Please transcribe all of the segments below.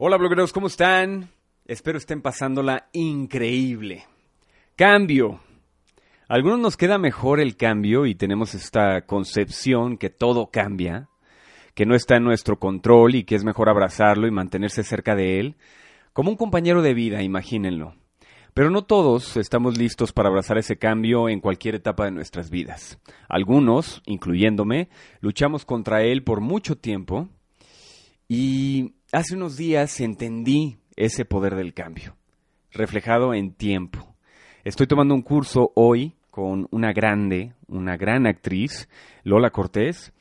Hola blogueros, ¿cómo están? Espero estén pasándola increíble. Cambio. Algunos nos queda mejor el cambio y tenemos esta concepción que todo cambia, que no está en nuestro control y que es mejor abrazarlo y mantenerse cerca de él, como un compañero de vida, imagínenlo. Pero no todos estamos listos para abrazar ese cambio en cualquier etapa de nuestras vidas. Algunos, incluyéndome, luchamos contra él por mucho tiempo y hace unos días entendí ese poder del cambio, reflejado en tiempo. Estoy tomando un curso hoy con una grande, una gran actriz, Lola Cortés,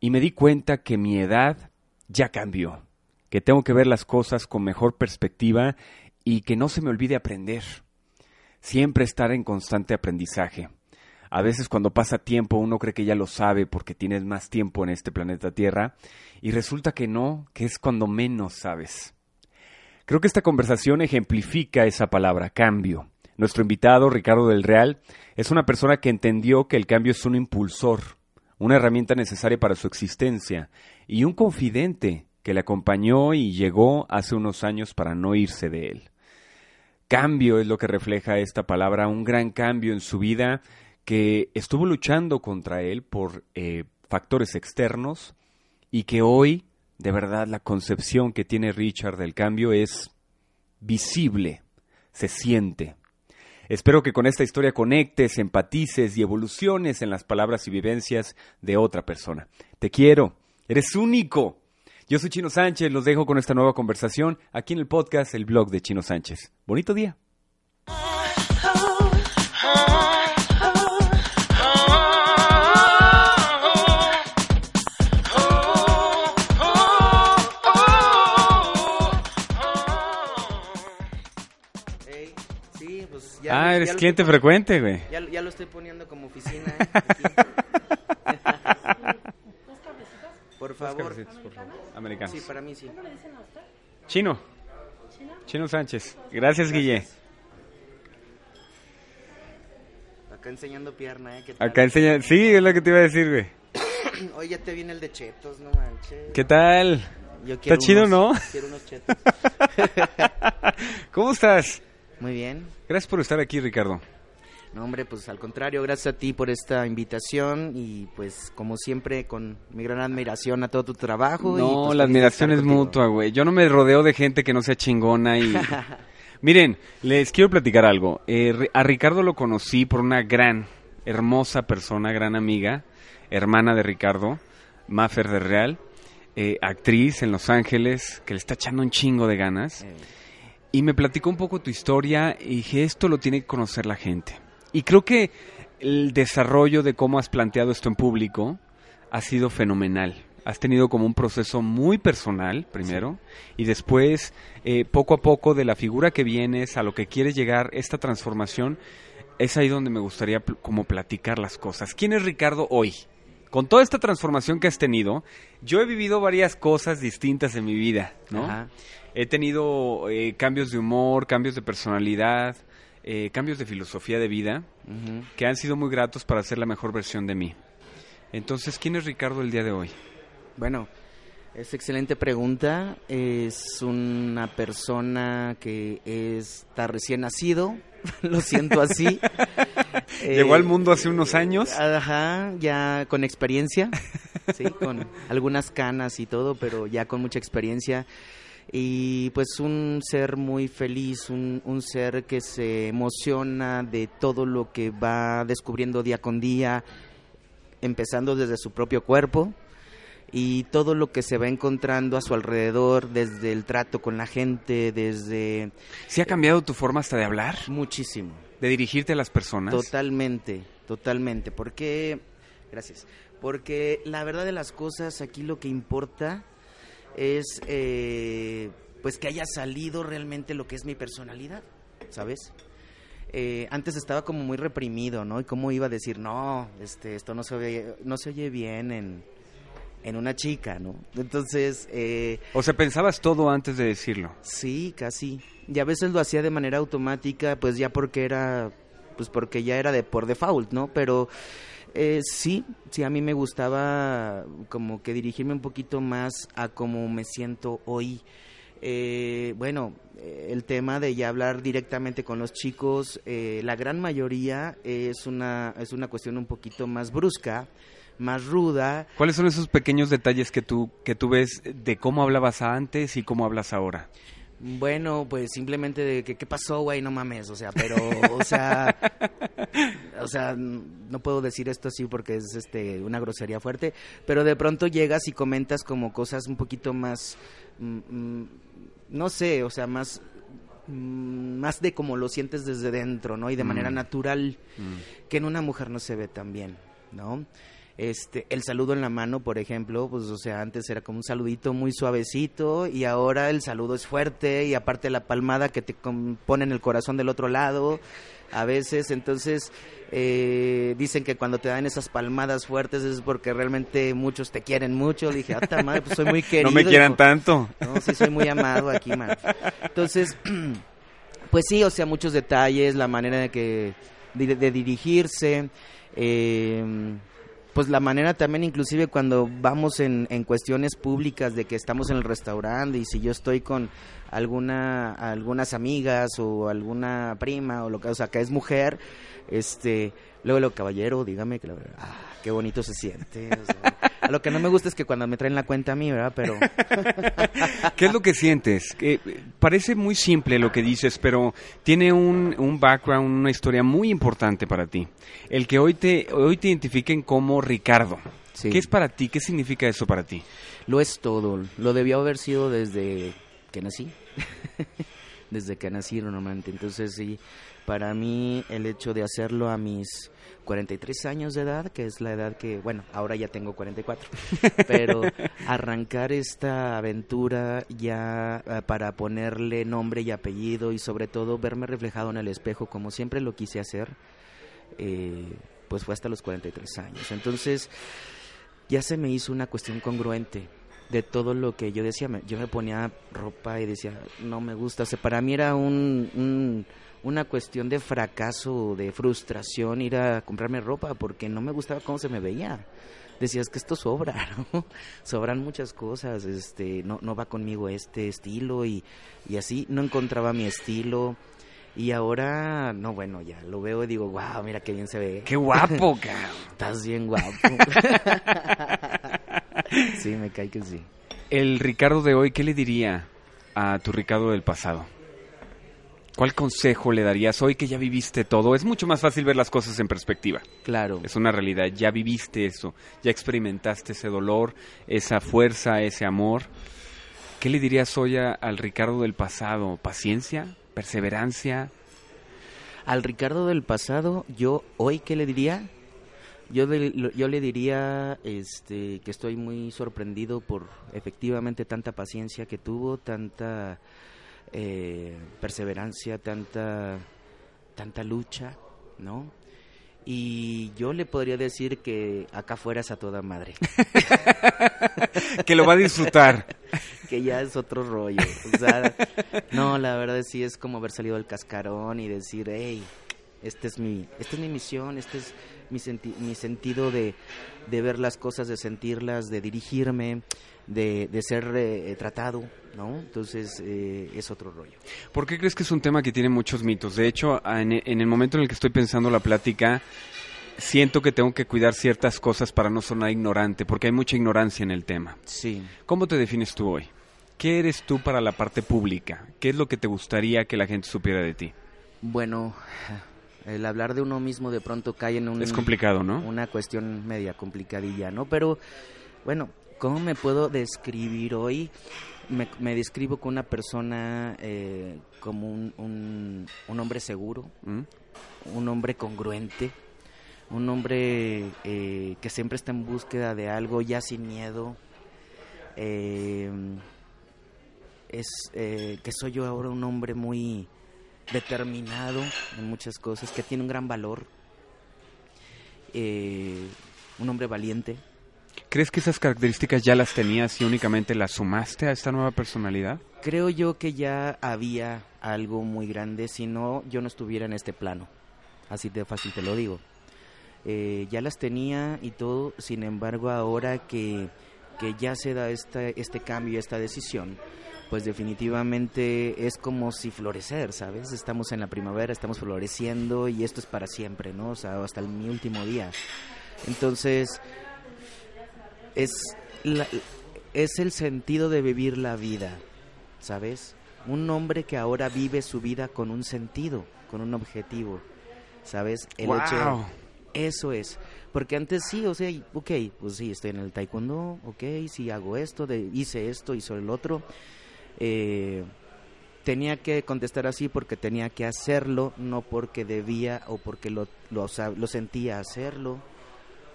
y me di cuenta que mi edad ya cambió, que tengo que ver las cosas con mejor perspectiva y que no se me olvide aprender. Siempre estar en constante aprendizaje. A veces cuando pasa tiempo uno cree que ya lo sabe porque tienes más tiempo en este planeta Tierra y resulta que no, que es cuando menos sabes. Creo que esta conversación ejemplifica esa palabra, cambio. Nuestro invitado, Ricardo del Real, es una persona que entendió que el cambio es un impulsor, una herramienta necesaria para su existencia y un confidente que le acompañó y llegó hace unos años para no irse de él. Cambio es lo que refleja esta palabra, un gran cambio en su vida que estuvo luchando contra él por eh, factores externos y que hoy, de verdad, la concepción que tiene Richard del cambio es visible, se siente. Espero que con esta historia conectes, empatices y evoluciones en las palabras y vivencias de otra persona. Te quiero, eres único. Yo soy Chino Sánchez, los dejo con esta nueva conversación aquí en el podcast, el blog de Chino Sánchez. Bonito día. Pues ah, lo- eres cliente estoy frecuente, güey. Ya, ya lo estoy poniendo como oficina. Por favor. Americanos. Sí, para mí sí. Chino. Chino Sánchez. Gracias, Guille. Acá enseñando pierna, ¿eh? ¿Qué tal? Acá enseña. Sí, es lo que te iba a decir, güey. Hoy ya te viene el de chetos, no manches. ¿Qué tal? Yo Está quiero chido, unos- ¿no? Quiero unos chetos. ¿Cómo estás? Muy bien. Gracias por estar aquí, Ricardo. No, hombre, pues al contrario, gracias a ti por esta invitación y pues como siempre con mi gran admiración a todo tu trabajo. y, No, pues, la admiración es contigo. mutua, güey. Yo no me rodeo de gente que no sea chingona y... Miren, les quiero platicar algo. Eh, a Ricardo lo conocí por una gran, hermosa persona, gran amiga, hermana de Ricardo, Maffer de Real, eh, actriz en Los Ángeles, que le está echando un chingo de ganas. Eh, Y me platicó un poco tu historia y dije, esto lo tiene que conocer la gente. Y creo que el desarrollo de cómo has planteado esto en público ha sido fenomenal. Has tenido como un proceso muy personal, primero, y después, eh, poco a poco, de la figura que vienes a lo que quieres llegar, esta transformación, es ahí donde me gustaría pl- como platicar las cosas. ¿Quién es Ricardo hoy? Con toda esta transformación que has tenido, yo he vivido varias cosas distintas en mi vida, ¿no? Ajá. He tenido eh, cambios de humor, cambios de personalidad, eh, cambios de filosofía de vida ujú. que han sido muy gratos para ser la mejor versión de mí. Entonces, ¿quién es Ricardo el día de hoy? Bueno, es excelente pregunta. Es una persona que está recién nacido, lo siento así. Llegó Eh, al mundo hace unos años. Ajá, ya con experiencia, sí, con algunas canas y todo, pero ya con mucha experiencia. Y pues un ser muy feliz, un, un ser que se emociona de todo lo que va descubriendo día con día, empezando desde su propio cuerpo y todo lo que se va encontrando a su alrededor, desde el trato con la gente, desde ¿Sí ha cambiado tu forma hasta de hablar? muchísimo. ¿De dirigirte a las personas? Totalmente, totalmente. Porque, gracias. Porque la verdad de las cosas, aquí lo que importa es, eh, pues, que haya salido realmente lo que es mi personalidad, ¿sabes? Eh, antes estaba como muy reprimido, ¿no? Y cómo iba a decir, no, este, esto no se oye, no se oye bien en, en una chica, ¿no? Entonces, eh, O sea, pensabas todo antes de decirlo. Sí, casi. Y a veces lo hacía de manera automática, pues ya porque era, pues porque ya era de por default, ¿no? Pero eh, sí, sí a mí me gustaba como que dirigirme un poquito más a cómo me siento hoy. Eh, bueno, el tema de ya hablar directamente con los chicos, eh, la gran mayoría es una, es una cuestión un poquito más brusca, más ruda. ¿Cuáles son esos pequeños detalles que tú, que tú ves de cómo hablabas antes y cómo hablas ahora? Bueno, pues simplemente de que qué pasó, güey, no mames, o sea, pero, o sea, o sea, no puedo decir esto así porque es este una grosería fuerte, pero de pronto llegas y comentas como cosas un poquito más, mm, mm, no sé, o sea, más mm, más de como lo sientes desde dentro, ¿no? Y de manera natural, que en una mujer no se ve tan bien, ¿no? Este, el saludo en la mano, por ejemplo, pues o sea, antes era como un saludito muy suavecito y ahora el saludo es fuerte y aparte la palmada que te pone en el corazón del otro lado, a veces, entonces eh, dicen que cuando te dan esas palmadas fuertes es porque realmente muchos te quieren mucho. Le dije, ah, madre, pues soy muy querido. No me quieran tanto. No, sí, soy muy amado aquí, man. Entonces, pues sí, o sea, muchos detalles, la manera de que de, de dirigirse. Eh, pues la manera también inclusive cuando vamos en, en cuestiones públicas de que estamos en el restaurante y si yo estoy con alguna algunas amigas o alguna prima o lo que o sea que es mujer este luego lo caballero dígame que ah, qué bonito se siente lo que no me gusta es que cuando me traen la cuenta a mí verdad pero qué es lo que sientes que parece muy simple lo que dices pero tiene un, un background una historia muy importante para ti el que hoy te hoy te identifiquen como Ricardo Sí. ¿Qué es para ti? ¿Qué significa eso para ti? Lo es todo. Lo debió haber sido desde que nací. desde que nací normalmente. Entonces sí, para mí el hecho de hacerlo a mis 43 años de edad, que es la edad que, bueno, ahora ya tengo 44, pero arrancar esta aventura ya uh, para ponerle nombre y apellido y sobre todo verme reflejado en el espejo como siempre lo quise hacer, eh, pues fue hasta los 43 años. Entonces ya se me hizo una cuestión congruente de todo lo que yo decía. Yo me ponía ropa y decía, no me gusta. O sea, para mí era un, un, una cuestión de fracaso, de frustración ir a comprarme ropa porque no me gustaba cómo se me veía. Decías que esto sobra, ¿no? Sobran muchas cosas, este, no, no va conmigo este estilo y, y así no encontraba mi estilo. Y ahora, no, bueno, ya lo veo y digo, wow, mira qué bien se ve. ¡Qué guapo, cabrón! Estás bien guapo. sí, me cae que sí. El Ricardo de hoy, ¿qué le diría a tu Ricardo del pasado? ¿Cuál consejo le darías hoy que ya viviste todo? Es mucho más fácil ver las cosas en perspectiva. Claro. Es una realidad, ya viviste eso, ya experimentaste ese dolor, esa fuerza, ese amor. ¿Qué le dirías hoy a, al Ricardo del pasado? ¿Paciencia? ¿Perseverancia? Al Ricardo del pasado, yo hoy, ¿qué le diría? Yo, de, yo le diría este, que estoy muy sorprendido por efectivamente tanta paciencia que tuvo, tanta eh, perseverancia, tanta, tanta lucha, ¿no? Y yo le podría decir que acá fuera es a toda madre. que lo va a disfrutar. que ya es otro rollo. O sea, no, la verdad sí es como haber salido del cascarón y decir, hey, este es mi, esta es mi misión, este es mi, senti mi sentido de, de, ver las cosas, de sentirlas, de dirigirme, de, de ser eh, tratado, ¿no? Entonces eh, es otro rollo. ¿Por qué crees que es un tema que tiene muchos mitos? De hecho, en, en el momento en el que estoy pensando la plática, siento que tengo que cuidar ciertas cosas para no sonar ignorante, porque hay mucha ignorancia en el tema. Sí. ¿Cómo te defines tú hoy? ¿Qué eres tú para la parte pública? ¿Qué es lo que te gustaría que la gente supiera de ti? Bueno, el hablar de uno mismo de pronto cae en un... Es complicado, ¿no? Una cuestión media complicadilla, ¿no? Pero, bueno, ¿cómo me puedo describir hoy? Me, me describo con una persona eh, como un, un, un, hombre seguro, ¿Mm? un hombre congruente, un hombre eh, que siempre está en búsqueda de algo ya sin miedo. Eh, es eh, que soy yo ahora un hombre muy determinado en muchas cosas, que tiene un gran valor, eh, un hombre valiente. ¿Crees que esas características ya las tenías y únicamente las sumaste a esta nueva personalidad? Creo yo que ya había algo muy grande, si no, yo no estuviera en este plano. Así de fácil te lo digo. Eh, ya las tenía y todo, sin embargo, ahora que, que ya se da esta, este cambio, esta decisión, pues definitivamente es como si florecer, ¿sabes? Estamos en la primavera, estamos floreciendo y esto es para siempre, ¿no? O sea, hasta el, mi último día. Entonces, es, la- es el sentido de vivir la vida, ¿sabes? Un hombre que ahora vive su vida con un sentido, con un objetivo, ¿sabes? El hecho Wow. eso es. Porque antes sí, o sea, ok, pues sí, estoy en el taekwondo, ok, sí hago esto, de, hice esto, hice el otro. Eh, tenía que contestar así porque tenía que hacerlo, no porque debía o porque lo, lo, lo sentía hacerlo.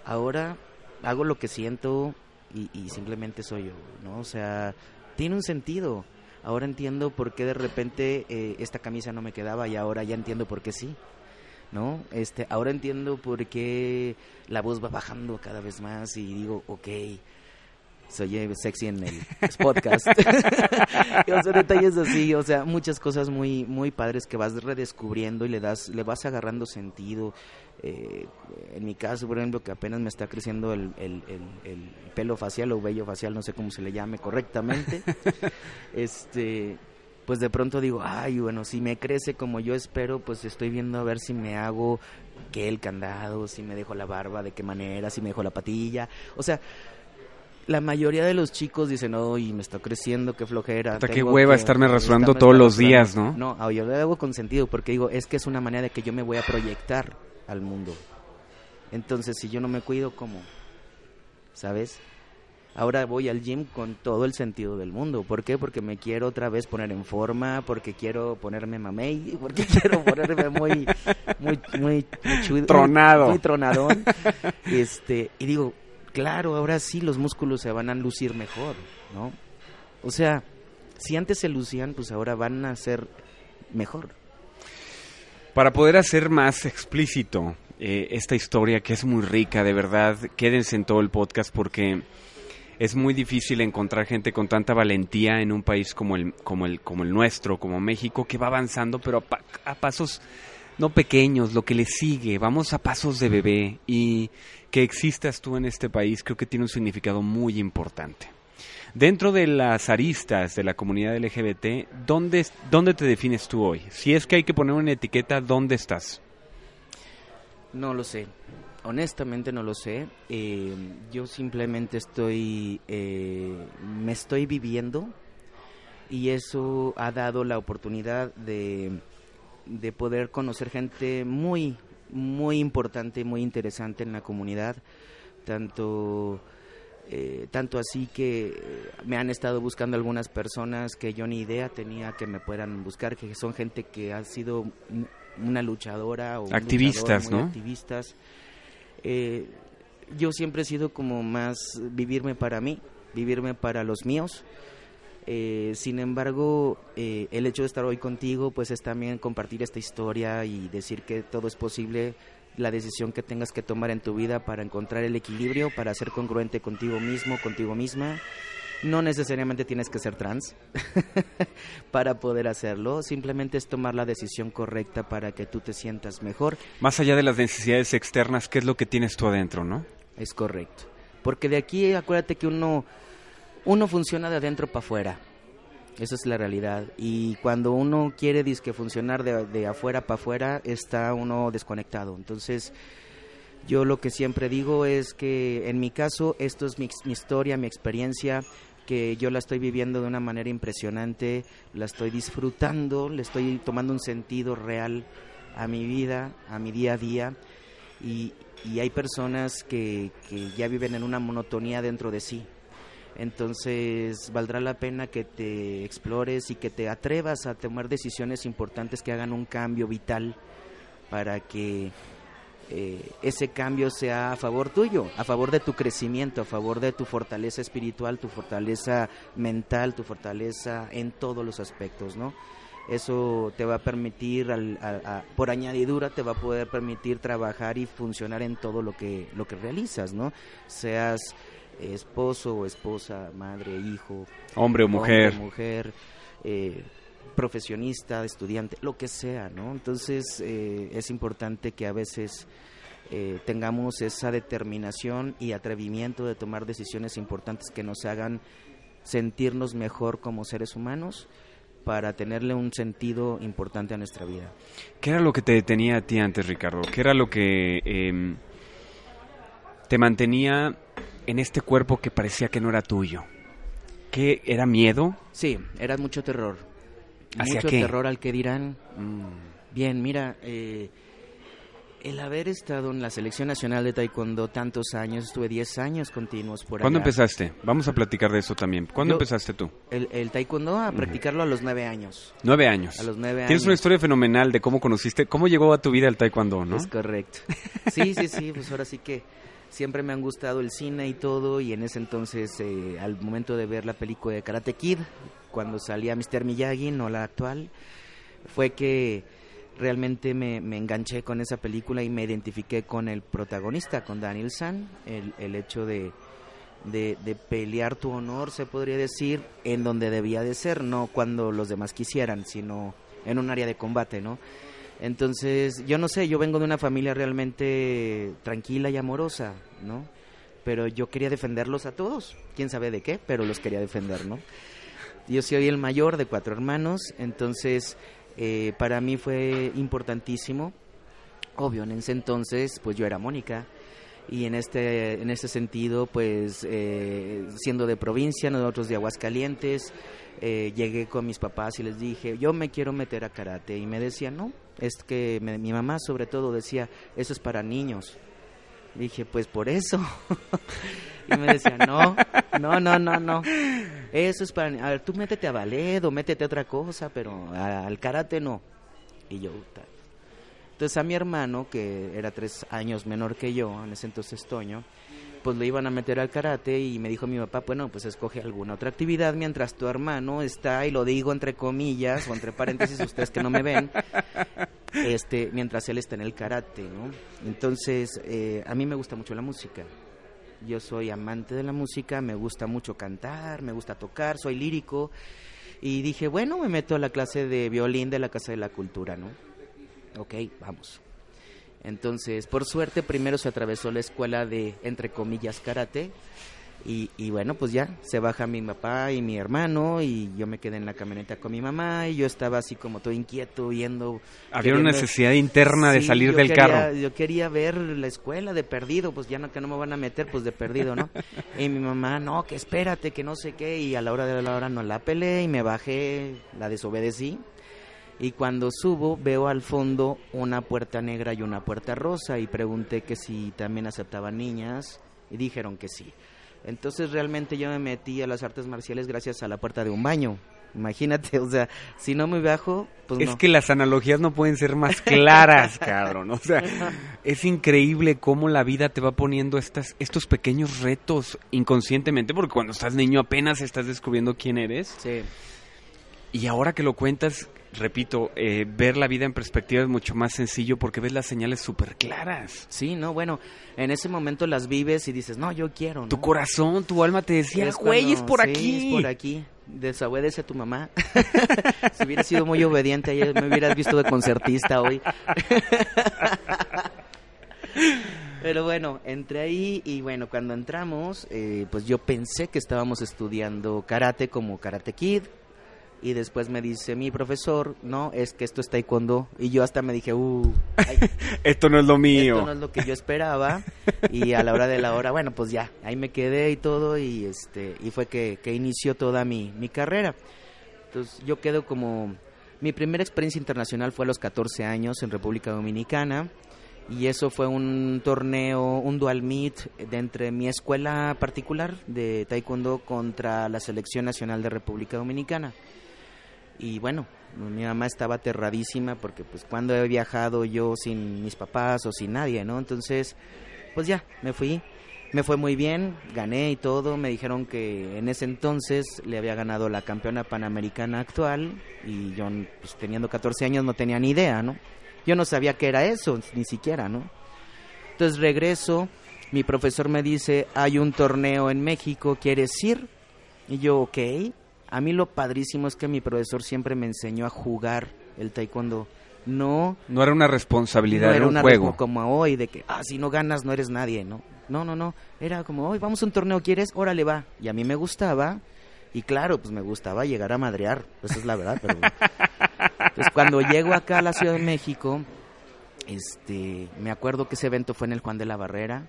Ahora hago lo que siento y, y simplemente soy yo, ¿no? O sea, tiene un sentido. Ahora entiendo por qué de repente eh, esta camisa no me quedaba y ahora ya entiendo por qué sí. ¿no? Este, ahora entiendo por qué la voz va bajando cada vez más y digo, ok, soy sexy en el podcast. Y, o sea, detalles así, o sea, muchas cosas muy, muy padres que vas redescubriendo y le das, le vas agarrando sentido. Eh, en mi caso, por ejemplo, que apenas me está creciendo el, el, el- el pelo facial o vello facial, no sé cómo se le llame correctamente. este, pues de pronto digo, ay, bueno, si me crece como yo espero, pues estoy viendo a ver si me hago que el candado, si me dejo la barba, de qué manera, si me dejo la patilla. O sea, la mayoría de los chicos dicen, y me está creciendo, qué flojera. Puta, qué hueva que estarme rasurando todos los rasurando". días, ¿no? No, yo lo hago con sentido porque digo, es que es una manera de que yo me voy a proyectar al mundo. Entonces, si yo no me cuido, ¿cómo? ¿Sabes? Ahora voy al gym con todo el sentido del mundo. ¿Por qué? Porque me quiero otra vez poner en forma, porque quiero ponerme mamey, porque quiero ponerme muy, muy, muy, muy chudo- Tronado. muy tronadón. Este, y digo, claro, ahora sí los músculos se van a lucir mejor, ¿no? O sea, si antes se lucían, pues ahora van a ser mejor. Para poder hacer más explícito eh, esta historia que es muy rica, de verdad, quédense en todo el podcast porque es muy difícil encontrar gente con tanta valentía en un país como el, como el, como el nuestro, como México, que va avanzando, pero a, pa- a pasos no pequeños, lo que le sigue, vamos a pasos de bebé y que existas tú en este país creo que tiene un significado muy importante. Dentro de las aristas de la comunidad LGBT, ¿dónde, ¿dónde te defines tú hoy? Si es que hay que poner una etiqueta, ¿dónde estás? No lo sé. Honestamente no lo sé. Eh, yo simplemente estoy, eh, me estoy viviendo y eso ha dado la oportunidad de, de poder conocer gente muy, muy importante, muy interesante en la comunidad. Tanto, eh, tanto así que eh, me han estado buscando algunas personas que yo ni idea tenía que me puedan buscar, que son gente que ha sido un- una luchadora o Activistas, luchador ¿no? activistas. Eh, yo siempre he sido como más vivirme para mí, vivirme para los míos. Eh, sin embargo, eh, el hecho de estar hoy contigo, pues es también compartir esta historia y decir que todo es posible, la decisión que tengas que tomar en tu vida para encontrar el equilibrio, para ser congruente contigo mismo, contigo misma. No necesariamente tienes que ser trans para poder hacerlo, simplemente es tomar la decisión correcta para que tú te sientas mejor Más allá de las necesidades externas, ¿qué es lo que tienes tú adentro, no? Es correcto. Porque de aquí, acuérdate que uno, uno funciona de adentro para afuera. Esa es la realidad. Y cuando uno quiere disque funcionar de, de afuera para afuera, está uno desconectado. Entonces, yo lo que siempre digo es que en mi caso, esto es mi, mi historia, mi experiencia, que yo la estoy viviendo de una manera impresionante, la estoy disfrutando, le estoy tomando un sentido real a mi vida, a mi día a día. Y, y hay personas que, que ya viven en una monotonía dentro de sí. Entonces valdrá la pena que te explores y que te atrevas a tomar decisiones importantes que hagan un cambio vital para que eh, ese cambio sea a favor tuyo, a favor de tu crecimiento, a favor de tu fortaleza espiritual, tu fortaleza mental, tu fortaleza en todos los aspectos, ¿no? Eso te va a permitir, al- a- a- por añadidura, te va a poder permitir trabajar y funcionar en todo lo que, lo que realizas, ¿no? Seas esposo o esposa, madre, hijo, Hombre o mujer. hombre, mujer, eh, profesionista, estudiante, lo que sea, ¿no? Entonces eh, es importante que a veces eh, tengamos esa determinación y atrevimiento de tomar decisiones importantes que nos hagan sentirnos mejor como seres humanos para tenerle un sentido importante a nuestra vida. ¿Qué era lo que te detenía a ti antes, Ricardo? ¿Qué era lo que em, te mantenía en este cuerpo que parecía que no era tuyo? ¿Qué era miedo? Sí, era mucho terror. ¿Hacia mucho qué? terror al que dirán. Bien, mira, eh, el haber estado en la selección nacional de taekwondo tantos años, estuve 10 años continuos por ¿Cuándo allá. empezaste? Vamos a platicar de eso también. ¿Cuándo Yo- empezaste tú? El, el taekwondo a practicarlo a los 9 años. Nueve años. A los nueve Tienes una años. historia fenomenal de cómo conociste, cómo llegó a tu vida el taekwondo, ¿no? Es correcto. Sí, sí, sí, pues ahora sí que siempre me han gustado el cine y todo y en ese entonces eh, al momento de ver la película de Karate Kid, cuando salía Mr. Miyagi, no la actual, fue que realmente me, enganché con esa película y me identifiqué con el protagonista, con Daniel San, el, el hecho de, de, de pelear tu honor, se podría decir, en donde debía de ser, no cuando los demás quisieran, sino en un área de combate, ¿no? Entonces, yo no sé, yo vengo de una familia realmente tranquila y amorosa, ¿no? Pero yo quería defenderlos a todos, quién sabe de qué, pero los quería defender, ¿no? Yo soy el mayor de cuatro hermanos, entonces eh, para mí fue importantísimo. Obvio, en ese entonces, pues yo era Mónica, y en este, en este sentido, pues eh, siendo de provincia, nosotros de Aguascalientes, eh, llegué con mis papás y les dije, yo me quiero meter a karate, y me decían, no, es que me- mi mamá sobre todo decía, eso es para niños. Dije, pues por eso. y me decía, no, no, no, no, no. Eso es para... A ver, tú métete a ballet o métete a otra cosa, pero al karate no. Y yo. Entonces a mi hermano, que era tres años menor que yo, en ese entonces Toño, pues lo iban a meter al karate y me dijo mi papá, bueno, pues escoge alguna otra actividad mientras tu hermano está, y lo digo entre comillas o entre paréntesis, ustedes que no me ven, este, mientras él está en el karate, ¿no? Entonces, eh, a mí me gusta mucho la música. Yo soy amante de la música, me gusta mucho cantar, me gusta tocar, soy lírico. Y dije, bueno, me meto a la clase de violín de la Casa de la Cultura, ¿no? Ok, vamos. Entonces, por suerte, primero se atravesó la escuela de, entre comillas, karate. Y, y bueno, pues ya, se baja mi papá y mi hermano y yo me quedé en la camioneta con mi mamá y yo estaba así como todo inquieto viendo... Había una necesidad interna de salir del quería- carro. Yo quería ver la escuela de perdido, pues ya no que no me van a meter, pues de perdido, ¿no? y mi mamá, no, que espérate, que no sé qué, y a la hora de la hora no la peleé y me bajé, la desobedecí. Y cuando subo veo al fondo una puerta negra y una puerta rosa y pregunté que si también aceptaban niñas y dijeron que sí. Entonces realmente yo me metí a las artes marciales gracias a la puerta de un baño. Imagínate, o sea, si no me bajo, pues Es no. que las analogías no pueden ser más claras, cabrón. O sea, es increíble cómo la vida te va poniendo estas, estos pequeños retos inconscientemente, porque cuando estás niño apenas estás descubriendo quién eres. Sí. Y ahora que lo cuentas, repito, eh, ver la vida en perspectiva es mucho más sencillo porque ves las señales súper claras. Sí, no, bueno, en ese momento las vives y dices, no, yo quiero. ¿no? Tu corazón, tu alma te decía, Es güey, es por sí, aquí. es por aquí. Desobedece a tu mamá. si hubieras sido muy obediente ayer, me hubieras visto de concertista hoy. Pero bueno, entré ahí y bueno, cuando entramos, eh, pues yo pensé que estábamos estudiando karate como Karate Kid. Y después me dice mi profesor, no, es que esto es taekwondo. Y yo hasta me dije, uh, ay, Esto no es lo mío. esto no es lo que yo esperaba y a la hora de la hora bueno pues ya ahí me quedé y todo y este y fue que, que inició toda mi, mi carrera entonces yo quedo como mi primera experiencia internacional fue a los 14 años en República Dominicana y eso fue un torneo un dual meet de entre mi escuela particular de taekwondo contra la selección nacional de República Dominicana y bueno, mi mamá estaba aterradísima porque pues cuando he viajado yo sin mis papás o sin nadie, ¿no? Entonces, pues ya, me fui. Me fue muy bien, gané y todo. Me dijeron que en ese entonces le había ganado la campeona panamericana actual y yo, pues teniendo 14 años, no tenía ni idea, ¿no? Yo no sabía qué era eso, ni siquiera, ¿no? Entonces regreso, mi profesor me dice, hay un torneo en México, ¿quieres ir? Y yo, ok. A mí lo padrísimo es que mi profesor siempre me enseñó a jugar el taekwondo. No, No era una responsabilidad, no era, un juego. como hoy de que, ah, si no ganas no eres nadie, ¿no? No, no, no. Era como, hoy vamos a un torneo, ¿quieres? Órale, va. Y a mí me gustaba Y claro, pues me gustaba llegar a madrear, esa es la verdad. Pero... Entonces cuando llego acá a la Ciudad de México, este, me acuerdo que ese evento fue en el Juan de la Barrera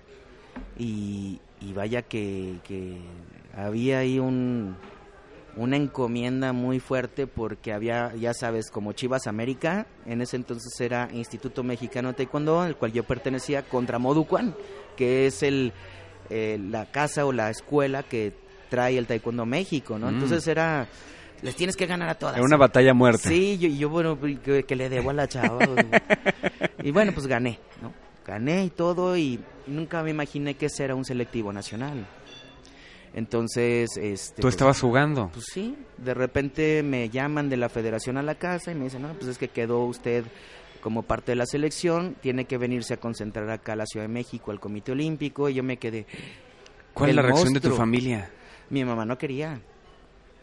y, y vaya que, que había ahí un, una encomienda muy fuerte porque había, ya sabes, como Chivas América, en ese entonces era Instituto Mexicano de Taekwondo, al cual yo pertenecía, contra Moducuan, que es el, eh, la casa o la escuela que trae el Taekwondo a México, ¿no? Mm. Entonces era, les tienes que ganar a todas. Era una batalla a muerte. Sí, yo, yo bueno, que, que le debo a la chava. y bueno, pues gané, ¿no? Gané y todo y nunca me imaginé que ese era un selectivo nacional. Entonces, este... Tú pues, estabas jugando. Pues sí, de repente me llaman de la federación a la casa y me dicen, no, pues es que quedó usted como parte de la selección, tiene que venirse a concentrar acá a la Ciudad de México, al Comité Olímpico, y yo me quedé... ¿Cuál es la reacción de tu familia? Mi mamá no quería.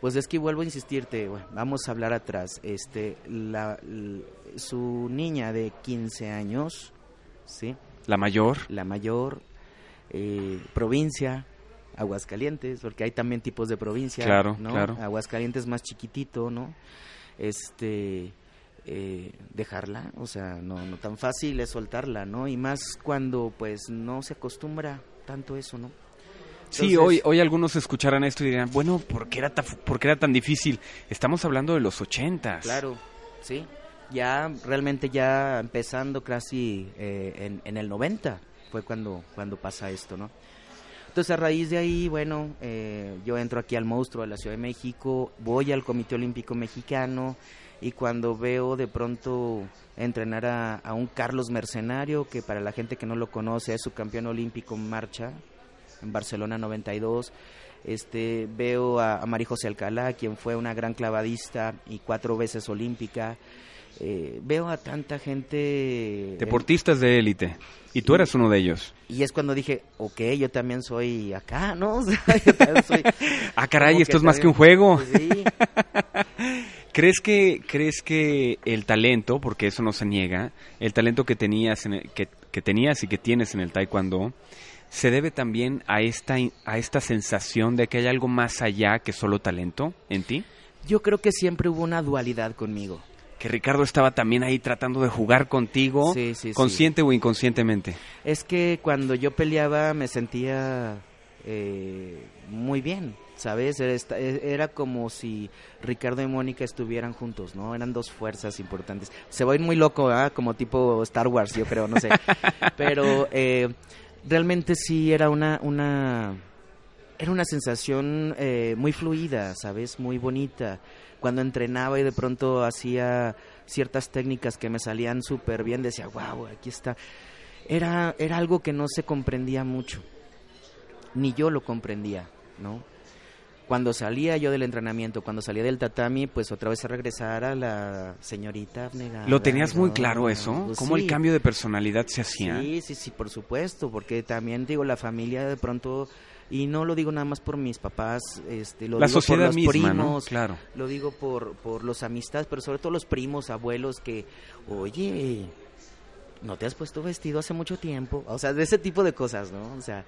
Pues es que vuelvo a insistirte, bueno, vamos a hablar atrás. Este, la, su niña de 15 años, ¿sí? La mayor. La mayor, eh, provincia, Aguascalientes, porque hay también tipos de provincia, Claro, ¿no? claro. Aguascalientes más chiquitito, ¿no? Este, eh, dejarla, o sea, no, no tan fácil es soltarla, ¿no? Y más cuando, pues, no se acostumbra tanto eso, ¿no? Sí, hoy, hoy algunos escucharán esto y dirán, bueno, ¿por qué, era ¿por qué era tan difícil? Estamos hablando de los ochentas. Claro, sí. Ya realmente ya empezando casi eh, en, en el 90 fue cuando, cuando pasa esto, ¿no? Entonces a raíz de ahí, bueno, eh, yo entro aquí al monstruo de la Ciudad de México, voy al Comité Olímpico Mexicano y cuando veo de pronto entrenar a, a un Carlos Mercenario, que para la gente que no lo conoce es su campeón olímpico en marcha en Barcelona 92. Este, veo a, a María José Alcalá, quien fue una gran clavadista y cuatro veces olímpica. Eh, veo a tanta gente. Deportistas de élite. Y tú eras uno de ellos. Y es cuando dije, ok, yo también soy acá, ¿no? O sea, yo también soy. Ah, caray, esto es más que un juego. Pues sí, ¿Crees que, ¿Crees que el talento, porque eso no se niega, el talento que tenías, en el- que, que tenías y que tienes en el taekwondo, se debe también a esta, a esta sensación de que hay algo más allá que solo talento en ti? yo creo que siempre hubo una dualidad conmigo. Que Ricardo estaba también ahí tratando de jugar contigo, Sí, sí, sí. consciente o inconscientemente. Es que cuando yo peleaba me sentía eh, muy bien, ¿sabes? Era, e- era como si Ricardo y Mónica estuvieran juntos, ¿no? Eran dos fuerzas importantes. Se va a ir muy loco, ¿ah? Como tipo Star Wars, yo creo, no sé. Pero eh, realmente sí era una... una era una sensación eh, muy fluida, ¿sabes? Muy bonita. Cuando entrenaba y de pronto hacía ciertas técnicas que me salían súper bien, decía, wow, aquí está. Era, era algo que no se comprendía mucho. Ni yo lo comprendía, ¿no? Cuando salía yo del entrenamiento, cuando salía del tatami, pues otra vez a regresar a la señorita abnegada. ¿Lo tenías muy claro eso? Pues ¿Cómo el cambio de personalidad se hacía? Sí, sí, sí, por supuesto, porque también digo la familia de pronto y no lo digo nada más por mis papás, este, lo La digo por los misma, ¿no? primos, Claro. lo digo por por los amistades, pero sobre todo los primos, abuelos que, oye, no te has puesto vestido hace mucho tiempo, o sea, de ese tipo de cosas, ¿no? O sea,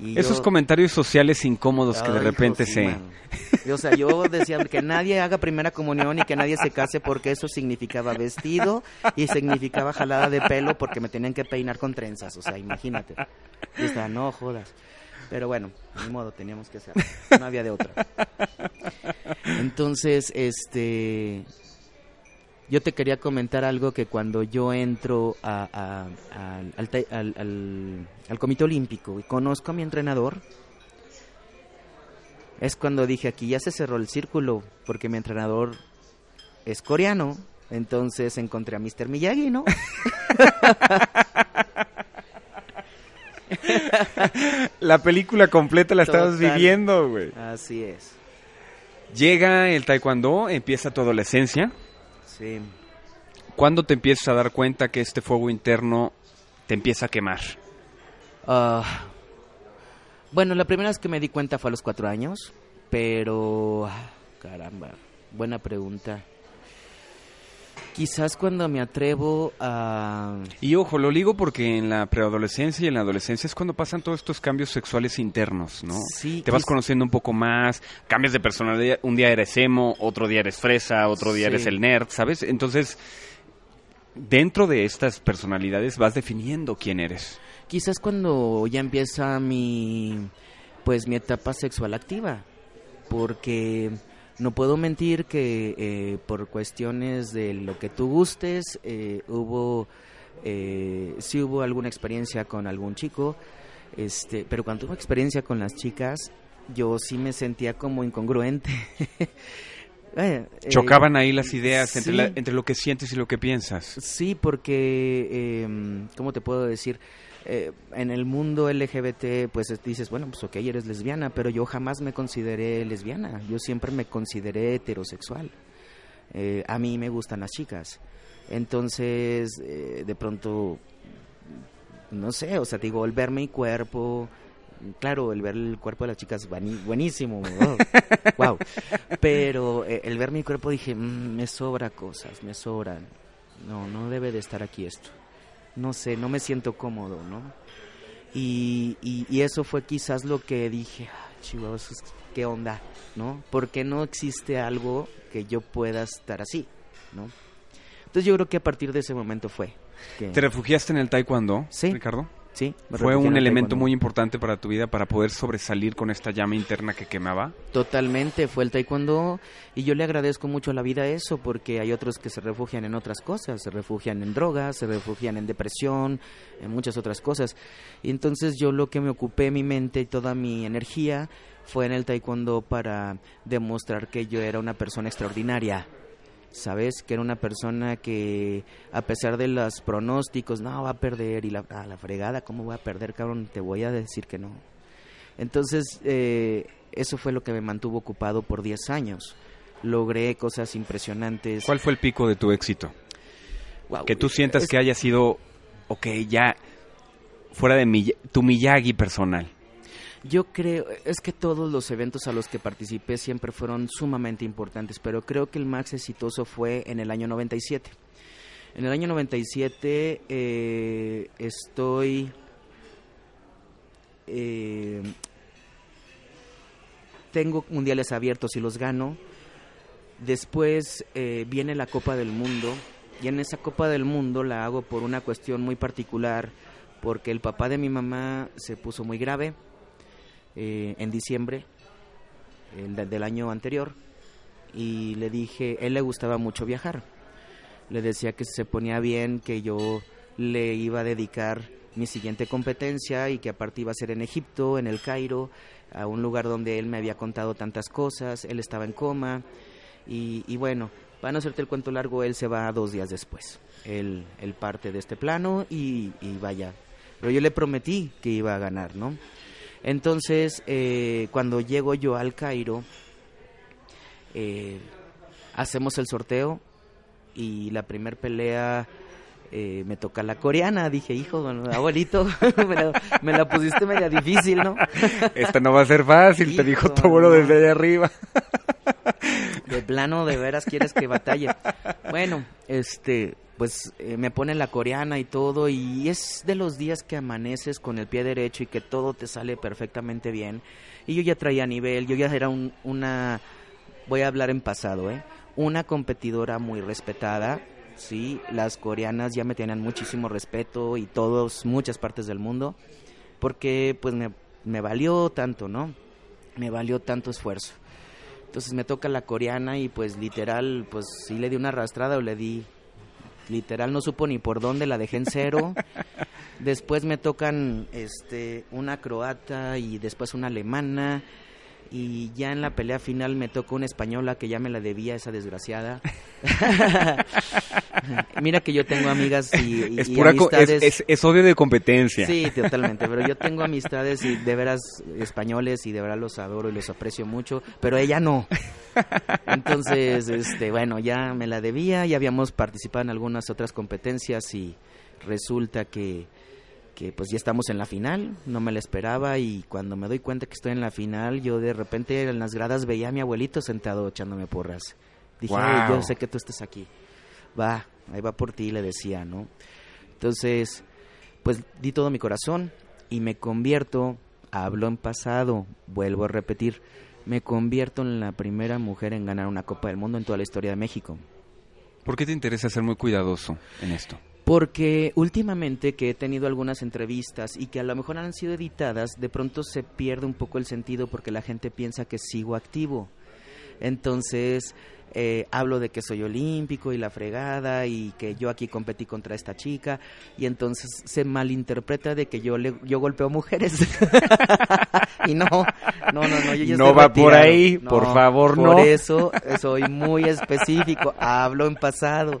y Esos yo- comentarios sociales incómodos que de repente hijo, sí, se... O sea, yo decía que nadie haga primera comunión y que nadie se case porque eso significaba vestido y significaba jalada de pelo porque me tenían que peinar con trenzas. O sea, imagínate. Y estaba, no jodas. Pero bueno, ni modo, teníamos que hacerlo. No había de otra. Entonces, este. Yo te quería comentar algo que cuando yo entro a- a- al- al- al- al Comité Olímpico y conozco a mi entrenador, es cuando dije aquí ya se cerró el círculo, porque mi entrenador es coreano, entonces encontré a Mr. Miyagi, ¿no? La película completa la estabas viviendo, güey. Así es, Llega el taekwondo, empieza tu adolescencia. sí. ¿Cuándo te empiezas a dar cuenta que este fuego interno te empieza a quemar? Ah, bueno, la primera vez que me di cuenta fue a los cuatro años, pero... ah, Caramba, buena pregunta. Quizás cuando me atrevo a... Y ojo, lo digo porque en la preadolescencia y en la adolescencia es cuando pasan todos estos cambios sexuales internos, ¿no? Sí, Te vas conociendo un poco más, cambias de personalidad, un día eres emo, otro día eres fresa, otro día Sí. eres el nerd, ¿sabes? Entonces, dentro de estas personalidades vas definiendo quién eres. Quizás cuando ya empieza mi pues mi etapa sexual activa, porque no puedo mentir que eh, por cuestiones de lo que tú gustes eh, hubo eh, sí hubo alguna experiencia con algún chico, este, pero cuando tuve experiencia con las chicas yo sí me sentía como incongruente. Eh, Chocaban ahí las ideas entre, la- entre lo que sientes y lo que piensas. Sí, porque, eh, ¿cómo te puedo decir? Eh, en el mundo LGBT, pues es- dices, bueno, pues ok, eres lesbiana, pero yo jamás me consideré lesbiana, yo siempre me consideré heterosexual. Eh, a mí me gustan las chicas. Entonces, eh, de pronto, no sé, o sea, te digo, el ver mi cuerpo, claro, el ver el cuerpo de las chicas, buenísimo, wow. Pero eh, el ver mi cuerpo dije, "Mm, me sobra cosas, me sobran. No, no debe de estar aquí esto. No sé, no me siento cómodo, ¿no? Y, y, y eso fue quizás lo que dije, ah, ¿qué onda? ¿No? ¿Por qué no existe algo que yo pueda estar así? ¿No? Entonces yo creo que a partir de ese momento fue. Que, ¿Te refugiaste en el taekwondo, Sí. Ricardo? Sí, ¿Fue un el elemento taekwondo. muy importante para tu vida para poder sobresalir con esta llama interna que quemaba? Totalmente, fue el taekwondo y yo le agradezco mucho a la vida eso porque hay otros que se refugian en otras cosas, se refugian en drogas, se refugian en depresión, en muchas otras cosas. Y entonces yo lo que me ocupé mi mente y toda mi energía fue en el taekwondo para demostrar que yo era una persona extraordinaria. ¿Sabes? Que era una persona que, a pesar de los pronósticos, no, va a perder, y la, a la fregada, ¿cómo voy a perder, cabrón? Te voy a decir que no. Entonces, eh, eso fue lo que me mantuvo ocupado por 10 años. Logré cosas impresionantes. ¿Cuál fue el pico de tu éxito? Que tú sientas es- que haya sido, ok, ya fuera de mi, tu Miyagi personal. Yo creo, es que todos los eventos a los que participé siempre fueron sumamente importantes, pero creo que el más exitoso fue en el año 97. En el año 97 eh, estoy... eh, tengo mundiales abiertos y los gano. Después eh, viene la Copa del Mundo y en esa Copa del Mundo la hago por una cuestión muy particular porque el papá de mi mamá se puso muy grave eh, en diciembre el de- del año anterior y le dije, él le gustaba mucho viajar. Le decía que se ponía bien, que yo le iba a dedicar mi siguiente competencia y que aparte iba a ser en Egipto, en el Cairo, a un lugar donde él me había contado tantas cosas, él estaba en coma y, y bueno, para no hacerte el cuento largo, él se va dos días después. Él, él parte de este plano y, y vaya. Pero yo le prometí que iba a ganar, ¿no? Entonces, eh, cuando llego yo al Cairo, eh, hacemos el sorteo y la primer pelea eh, me toca la coreana. Dije, hijo, abuelito, me, la, me la pusiste media difícil, ¿no? Esta no va a ser fácil, te dijo tu abuelo no. desde allá arriba. De plano, de veras quieres que batalle. Bueno, este, pues eh, me pone la coreana y todo, y es de los días que amaneces con el pie derecho y que todo te sale perfectamente bien. Y yo ya traía nivel, yo ya era un- una, voy a hablar en pasado, ¿eh? Una competidora muy respetada, sí, las coreanas ya me tenían muchísimo respeto y todos, muchas partes del mundo, porque pues me, me valió tanto, ¿no? Me valió tanto esfuerzo. Entonces me toca la coreana y pues literal, pues sí le di una arrastrada o le di, literal no supo ni por dónde, la dejé en cero. Después me tocan este una croata y después una alemana y ya en la pelea final me tocó una española que ya me la debía esa desgraciada. Mira que yo tengo amigas y, y- Es, y pura co- es, amistades. es- es odio de competencia. Sí, totalmente. Pero yo tengo amistades y de veras españoles y de veras los adoro y los aprecio mucho, pero ella no. Entonces, este, bueno, ya me la debía, ya habíamos participado en algunas otras competencias y resulta que, que pues ya estamos en la final, no me la esperaba y cuando me doy cuenta que estoy en la final, yo de repente en las gradas veía a mi abuelito sentado echándome porras. Dije, Wow. "Ay, yo sé que tú estás aquí. Va, ahí va por ti, le decía, ¿no? Entonces, pues di todo mi corazón y me convierto, hablo en pasado, vuelvo a repetir, me convierto en la primera mujer en ganar una Copa del Mundo en toda la historia de México. ¿Por qué te interesa ser muy cuidadoso en esto? Porque últimamente que he tenido algunas entrevistas y que a lo mejor han sido editadas, de pronto se pierde un poco el sentido porque la gente piensa que sigo activo. Entonces, eh, hablo de que soy olímpico y la fregada y que yo aquí competí contra esta chica y entonces se malinterpreta de que yo le, yo golpeo mujeres. Y no no no no yo ya no va por ahí por favor no. por eso soy muy específico hablo en pasado.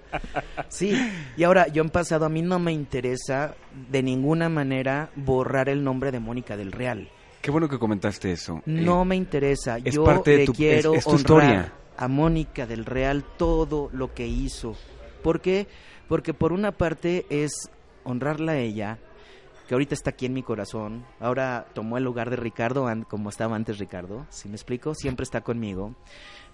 Sí y ahora yo en pasado a mí no me interesa de ninguna manera borrar el nombre de Mónica del Real Qué bueno que comentaste eso. No eh, me interesa. Es Yo parte de le tu, quiero es, es tu honrar historia. a Mónica del Real todo lo que hizo. ¿Por qué? Porque por una parte es honrarla a ella, que ahorita está aquí en mi corazón. Ahora tomó el lugar de Ricardo, como estaba antes Ricardo. ¿Sí me explico? Siempre está conmigo.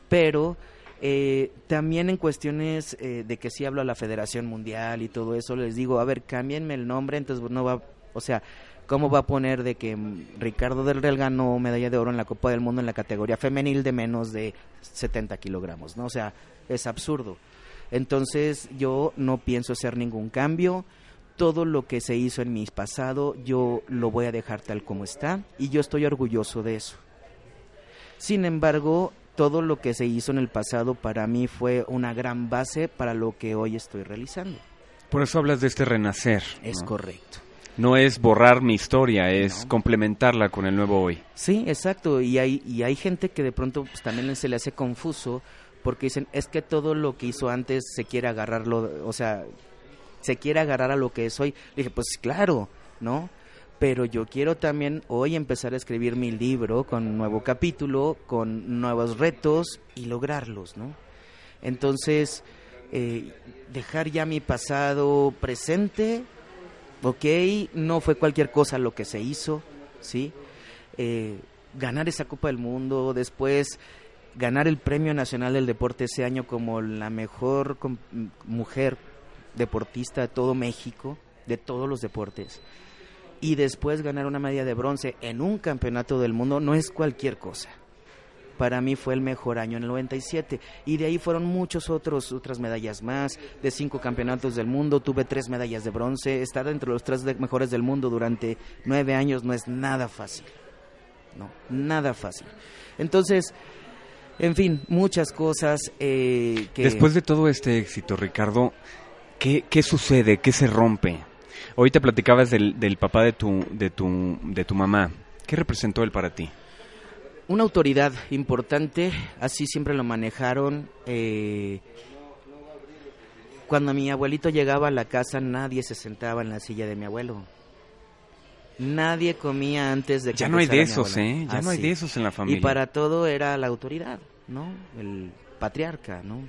Pero eh, también en cuestiones eh, de que sí hablo a la Federación Mundial y todo eso, les digo, a ver, cámbienme el nombre, entonces no va, o sea, ¿cómo va a poner de que mm, Ricardo del Real ganó medalla de oro en la Copa del Mundo en la categoría femenil de menos de 70 kilogramos? ¿no? O sea, es absurdo. Entonces yo no pienso hacer ningún cambio. Todo lo que se hizo en mi pasado yo lo voy a dejar tal como está y yo estoy orgulloso de eso. Sin embargo, todo lo que se hizo en el pasado para mí fue una gran base para lo que hoy estoy realizando. Por eso hablas de este renacer. Es ¿no? correcto. No es borrar mi historia, es No. complementarla con el nuevo hoy. Sí, exacto. Y hay, y hay gente que de pronto pues, también se le hace confuso porque dicen, es que todo lo que hizo antes se quiere agarrarlo, o sea, se quiere agarrar a lo que es hoy. Le dije, pues claro, ¿no? Pero yo quiero también hoy empezar a escribir mi libro con un nuevo capítulo, con nuevos retos y lograrlos, ¿no? Entonces, eh, dejar ya mi pasado presente, ok, no fue cualquier cosa lo que se hizo, ¿sí? Eh, ganar esa Copa del Mundo, después ganar el Premio Nacional del Deporte ese año como la mejor mujer deportista de todo México, de todos los deportes, y después ganar una medalla de bronce en un campeonato del mundo no es cualquier cosa. Para mí fue el mejor año en el 97 y de ahí fueron muchos otros otras medallas más de cinco campeonatos del mundo tuve tres medallas de bronce estar entre los tres mejores del mundo durante nueve años no es nada fácil no nada fácil entonces en fin muchas cosas eh, que Después de todo este éxito, Ricardo, ¿qué, qué sucede? ¿Qué se rompe? Hoy te platicabas del, del papá de tu, de, tu, de tu mamá. ¿Qué representó él para ti? Una autoridad importante, así siempre lo manejaron. eh, cuando mi abuelito llegaba a la casa, nadie se sentaba en la silla de mi abuelo. Nadie comía antes de que Ya no hay de esos. ¿eh? Ya no hay Así. de esos en la familia. Y para todo era la autoridad, ¿no? El patriarca, ¿no?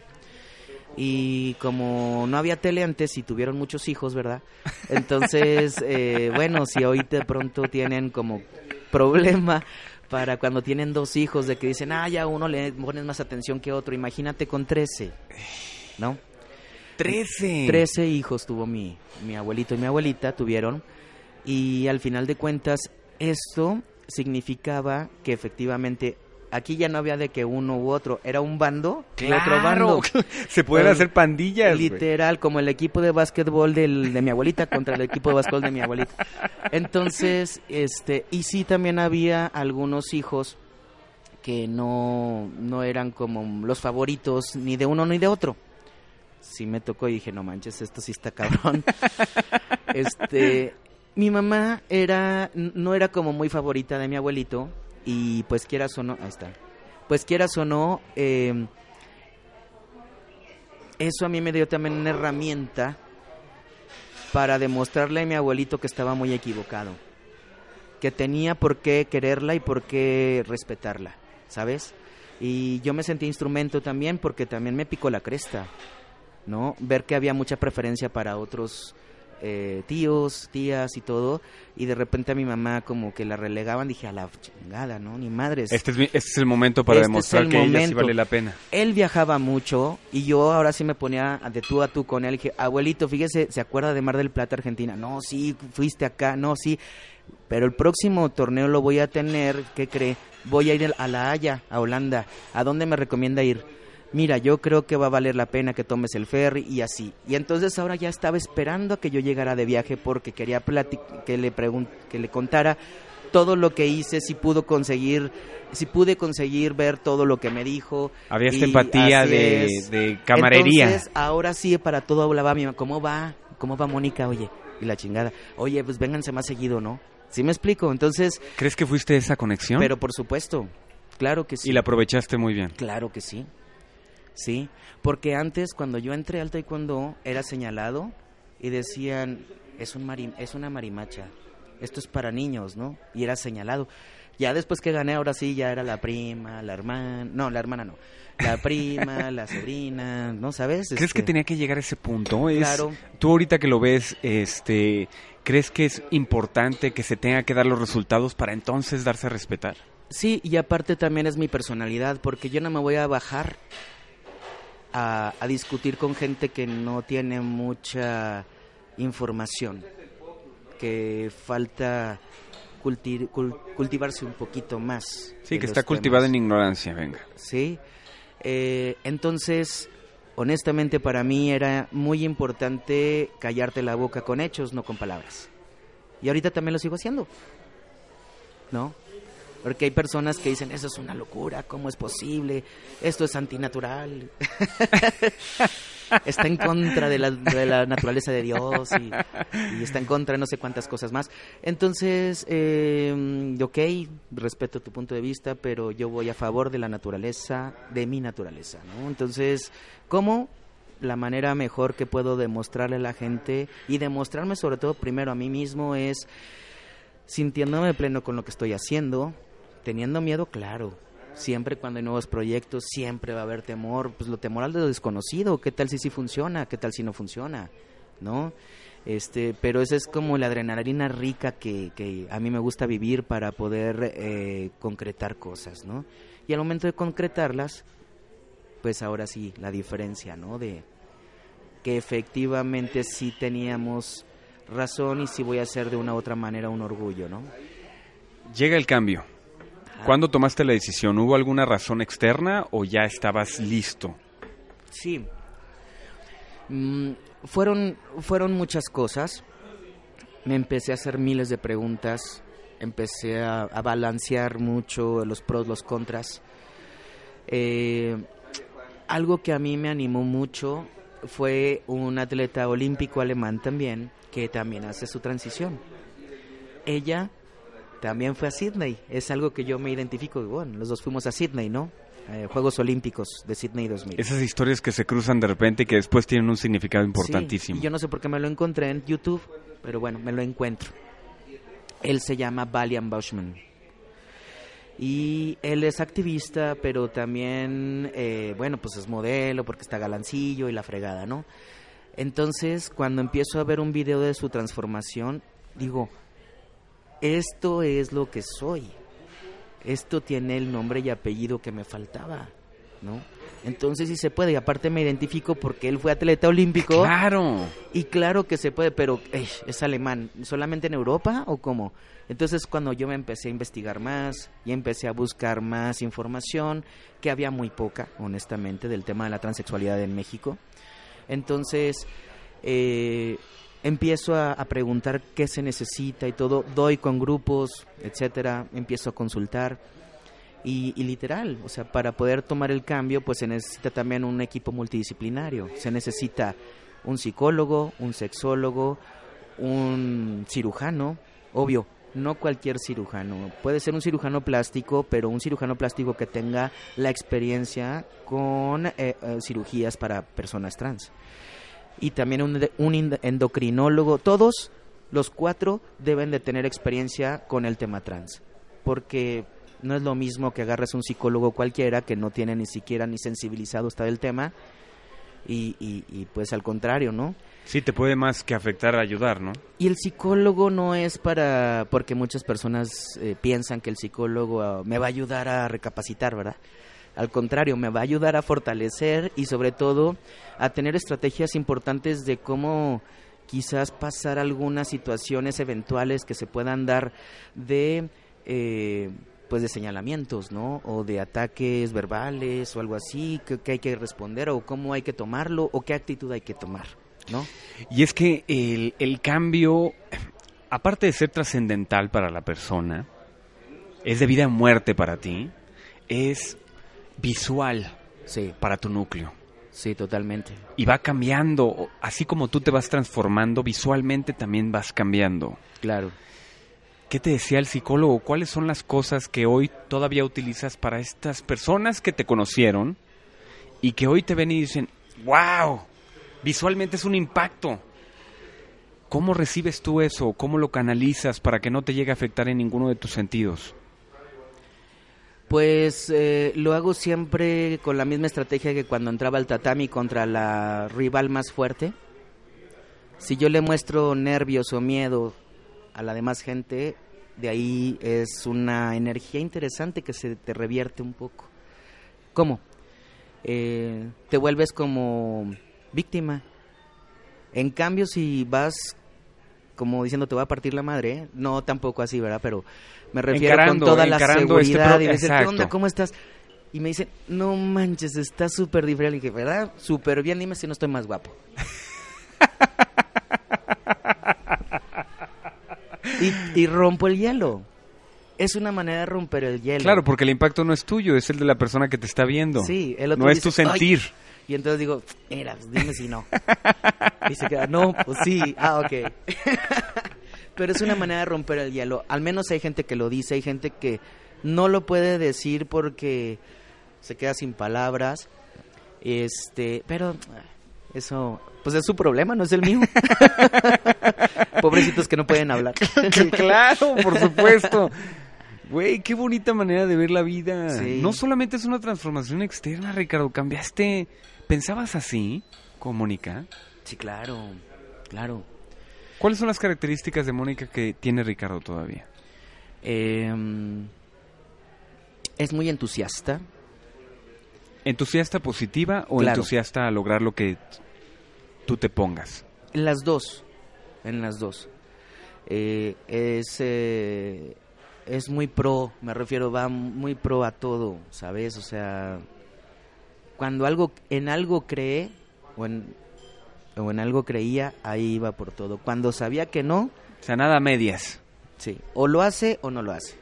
Y como no había tele antes y tuvieron muchos hijos, ¿verdad? Entonces, eh, bueno, si hoy de pronto tienen como problema para cuando tienen dos hijos de que dicen, ah, ya uno le pones más atención que otro, imagínate con trece, ¿no? ¡Trece! Trece hijos tuvo mi, mi abuelito y mi abuelita, tuvieron. Y al final de cuentas, esto significaba que efectivamente aquí ya no había de que uno u otro, era un bando y otro bando. Se pueden Eh, hacer pandillas. Literal, como el equipo de básquetbol del, de mi abuelita contra el equipo de básquetbol de mi abuelita. Entonces, este, y sí también había algunos hijos que no, no eran como los favoritos ni de uno ni de otro. Sí me tocó y dije, no manches, esto sí está cabrón. este, mi mamá era, no era como muy favorita de mi abuelito y pues quieras o no, ahí está. Pues quieras o no, eh, eso a mí me dio también una herramienta para demostrarle a mi abuelito que estaba muy equivocado, que tenía por qué quererla y por qué respetarla, ¿sabes? Y yo me sentí instrumento también porque también me picó la cresta, ¿no? Ver que había mucha preferencia para otros eh, tíos, tías y todo, y de repente a mi mamá como que la relegaban, dije, a la chingada, ¿no? Ni madres. Este es, mi- este es el momento para Este es demostrar el que ella sí momento. vale la pena. Él viajaba mucho y yo ahora sí me ponía de tú a tú con él. Dije, abuelito, fíjese, ¿se acuerda de Mar del Plata, Argentina? No, sí, fuiste acá, no, sí. Pero el próximo torneo lo voy a tener, ¿qué cree? Voy a ir a La Haya, a Holanda. ¿A dónde me recomienda ir? Mira, yo creo que va a valer la pena que tomes el ferry y así. Y entonces ahora ya estaba esperando a que yo llegara de viaje porque quería que le que le contara todo lo que hice, si pudo conseguir, si pude conseguir ver todo lo que me dijo. Había esta empatía de camarería. Entonces, ahora sí, para todo hablaba mi mamá. ¿Cómo va? ¿Cómo va Mónica? Oye, y la chingada. Oye, pues vénganse más seguido, ¿no? ¿Sí me explico? Entonces, ¿Crees que fuiste esa conexión? pero por supuesto, claro que sí. Y la aprovechaste muy bien. Claro que sí. Sí, porque antes cuando yo entré al taekwondo era señalado y decían, es un mari- es una marimacha. Esto es para niños, ¿no? Y era señalado. Ya después que gané, ahora sí ya era la prima, la hermana, no, la hermana no. La prima, la sobrina, ¿no sabes? ¿Crees que Este, tenía que llegar a ese punto? Es- Claro. Tú ahorita que lo ves, este, ¿crees que es importante que se tenga que dar los resultados para entonces darse a respetar? Sí, y aparte también es mi personalidad, porque yo no me voy a bajar a, a discutir con gente que no tiene mucha información, que falta culti- cul- cultivarse un poquito más. Sí, que está cultivada en ignorancia, venga. Sí, Eh, entonces, honestamente para mí era muy importante callarte la boca con hechos, no con palabras. Y ahorita también lo sigo haciendo, ¿no? Porque hay personas que dicen, eso es una locura, ¿cómo es posible? Esto es antinatural. está en contra de la, de la naturaleza de Dios y, está en contra de no sé cuántas cosas más. Entonces, eh, ok, respeto tu punto de vista, pero yo voy a favor de la naturaleza, de mi naturaleza, ¿no? Entonces, ¿cómo? La manera mejor que puedo demostrarle a la gente y demostrarme sobre todo primero a mí mismo es sintiéndome pleno con lo que estoy haciendo, teniendo miedo, claro. Siempre cuando hay nuevos proyectos, siempre va a haber temor, pues lo temor al de lo desconocido, qué tal si sí funciona, qué tal si no funciona, ¿no? Este, pero esa es como la adrenalina rica que, que a mí me gusta vivir para poder eh, concretar cosas, ¿no? Y al momento de concretarlas, pues ahora sí, la diferencia, ¿no? De que efectivamente sí teníamos razón y sí voy a ser de una u otra manera un orgullo, ¿no? Llega el cambio. ¿Cuándo tomaste la decisión? ¿Hubo alguna razón externa o ya estabas listo? Sí. Mm, fueron, fueron muchas cosas. Me empecé a hacer miles de preguntas. Empecé a, a balancear mucho los pros, los contras. Eh, algo que a mí me animó mucho fue un atleta olímpico alemán también, que también hace su transición. Ella también fue a Sydney. Es algo que yo me identifico. Bueno, los dos fuimos a Sydney, ¿no? Eh, Juegos Olímpicos de Sydney 2000. Esas historias que se cruzan de repente y que después tienen un significado Sí, importantísimo. y yo no sé por qué me lo encontré en YouTube, pero bueno, me lo encuentro. Él se llama Valian Bushman. Y él es activista, pero también, eh, bueno, pues es modelo porque está galancillo y la fregada, ¿no? Entonces, cuando empiezo a ver un video de su transformación, digo, esto es lo que soy. Esto tiene el nombre y apellido que me faltaba, ¿no? Entonces sí se puede, y aparte me identifico porque él fue atleta olímpico. Claro. Y claro que se puede, pero ey, es alemán. ¿Solamente en Europa o cómo? Entonces cuando yo me empecé a investigar más y empecé a buscar más información, que había muy poca, honestamente, del tema de la transexualidad en México. Entonces eh, empiezo a, a preguntar qué se necesita y todo. Doy con grupos, etcétera. Empiezo a consultar. Y, y, literal, o sea, para poder tomar el cambio, pues se necesita también un equipo multidisciplinario. Se necesita un psicólogo, un sexólogo, un cirujano, obvio, no cualquier cirujano. Puede ser un cirujano plástico, pero un cirujano plástico que tenga la experiencia con eh, eh, cirugías para personas trans. Y también un, un endocrinólogo. Todos los cuatro deben de tener experiencia con el tema trans. Porque no es lo mismo que agarres un psicólogo cualquiera que no tiene ni siquiera ni sensibilizado está del tema y, y, y, pues al contrario, ¿no? Sí, te puede más que afectar a ayudar, ¿no? Y el psicólogo no es para, porque muchas personas eh, piensan que el psicólogo ah, me va a ayudar a recapacitar, ¿verdad? Al contrario, me va a ayudar a fortalecer y sobre todo a tener estrategias importantes de cómo quizás pasar algunas situaciones eventuales que se puedan dar de eh, pues de señalamientos, ¿no? O de ataques verbales o algo así que, que, hay que responder o cómo hay que tomarlo o qué actitud hay que tomar, ¿no? Y es que el, el cambio, aparte de ser trascendental para la persona, es de vida o muerte para ti, es visual Sí, para tu núcleo. sí, totalmente. Y va cambiando, así como tú te vas transformando, visualmente también vas cambiando. Claro. ¿Qué te decía el psicólogo? ¿Cuáles son las cosas que hoy todavía utilizas para estas personas que te conocieron y que hoy te ven y dicen, wow, visualmente es un impacto? ¿Cómo recibes tú eso? ¿Cómo lo canalizas para que no te llegue a afectar en ninguno de tus sentidos? Pues eh, lo hago siempre con la misma estrategia que cuando entraba al tatami contra la rival más fuerte. Si yo le muestro nervios o miedo a la demás gente, de ahí es una energía interesante que se te revierte un poco. ¿Cómo? Eh, te vuelves como víctima. En cambio, si vas como diciendo te va a partir la madre, no tampoco así, ¿verdad? Pero me refiero Encarando, con toda la este seguridad y me dice, ¿qué onda? ¿Cómo estás? Y me dice, no manches, está súper diferente. Y dije, ¿verdad? Súper bien, dime si no estoy más guapo. y, y rompo el hielo. Es una manera de romper el hielo. Claro, porque el impacto no es tuyo, es el de la persona que te está viendo. Sí, el otro no es tu sentir. "Ay". Y entonces digo, mira, pues dime si no. Y se queda, no, pues sí, ah, ok. Pero es una manera de romper el hielo. Al menos hay gente que lo dice, hay gente que no lo puede decir porque se queda sin palabras. Este, pero ah, eso, pues es su problema, no es el mío. Pobrecitos que no pueden hablar. claro, por supuesto. Güey, qué bonita manera de ver la vida. Sí. No solamente es una transformación externa, Ricardo. Cambiaste. ¿Pensabas así, con Mónica? Sí, claro, claro. ¿Cuáles son las características de Mónica que tiene Ricardo todavía? Eh, es muy entusiasta. ¿Entusiasta positiva o Claro. entusiasta a lograr lo que tú te pongas? En las dos, en las dos. Eh, es, eh, es muy pro, me refiero, va muy pro a todo, ¿sabes? O sea, cuando algo, en algo cree, o en, o en algo creía, ahí iba por todo. Cuando sabía que no, O sea, nada medias. sí, o lo hace o no lo hace.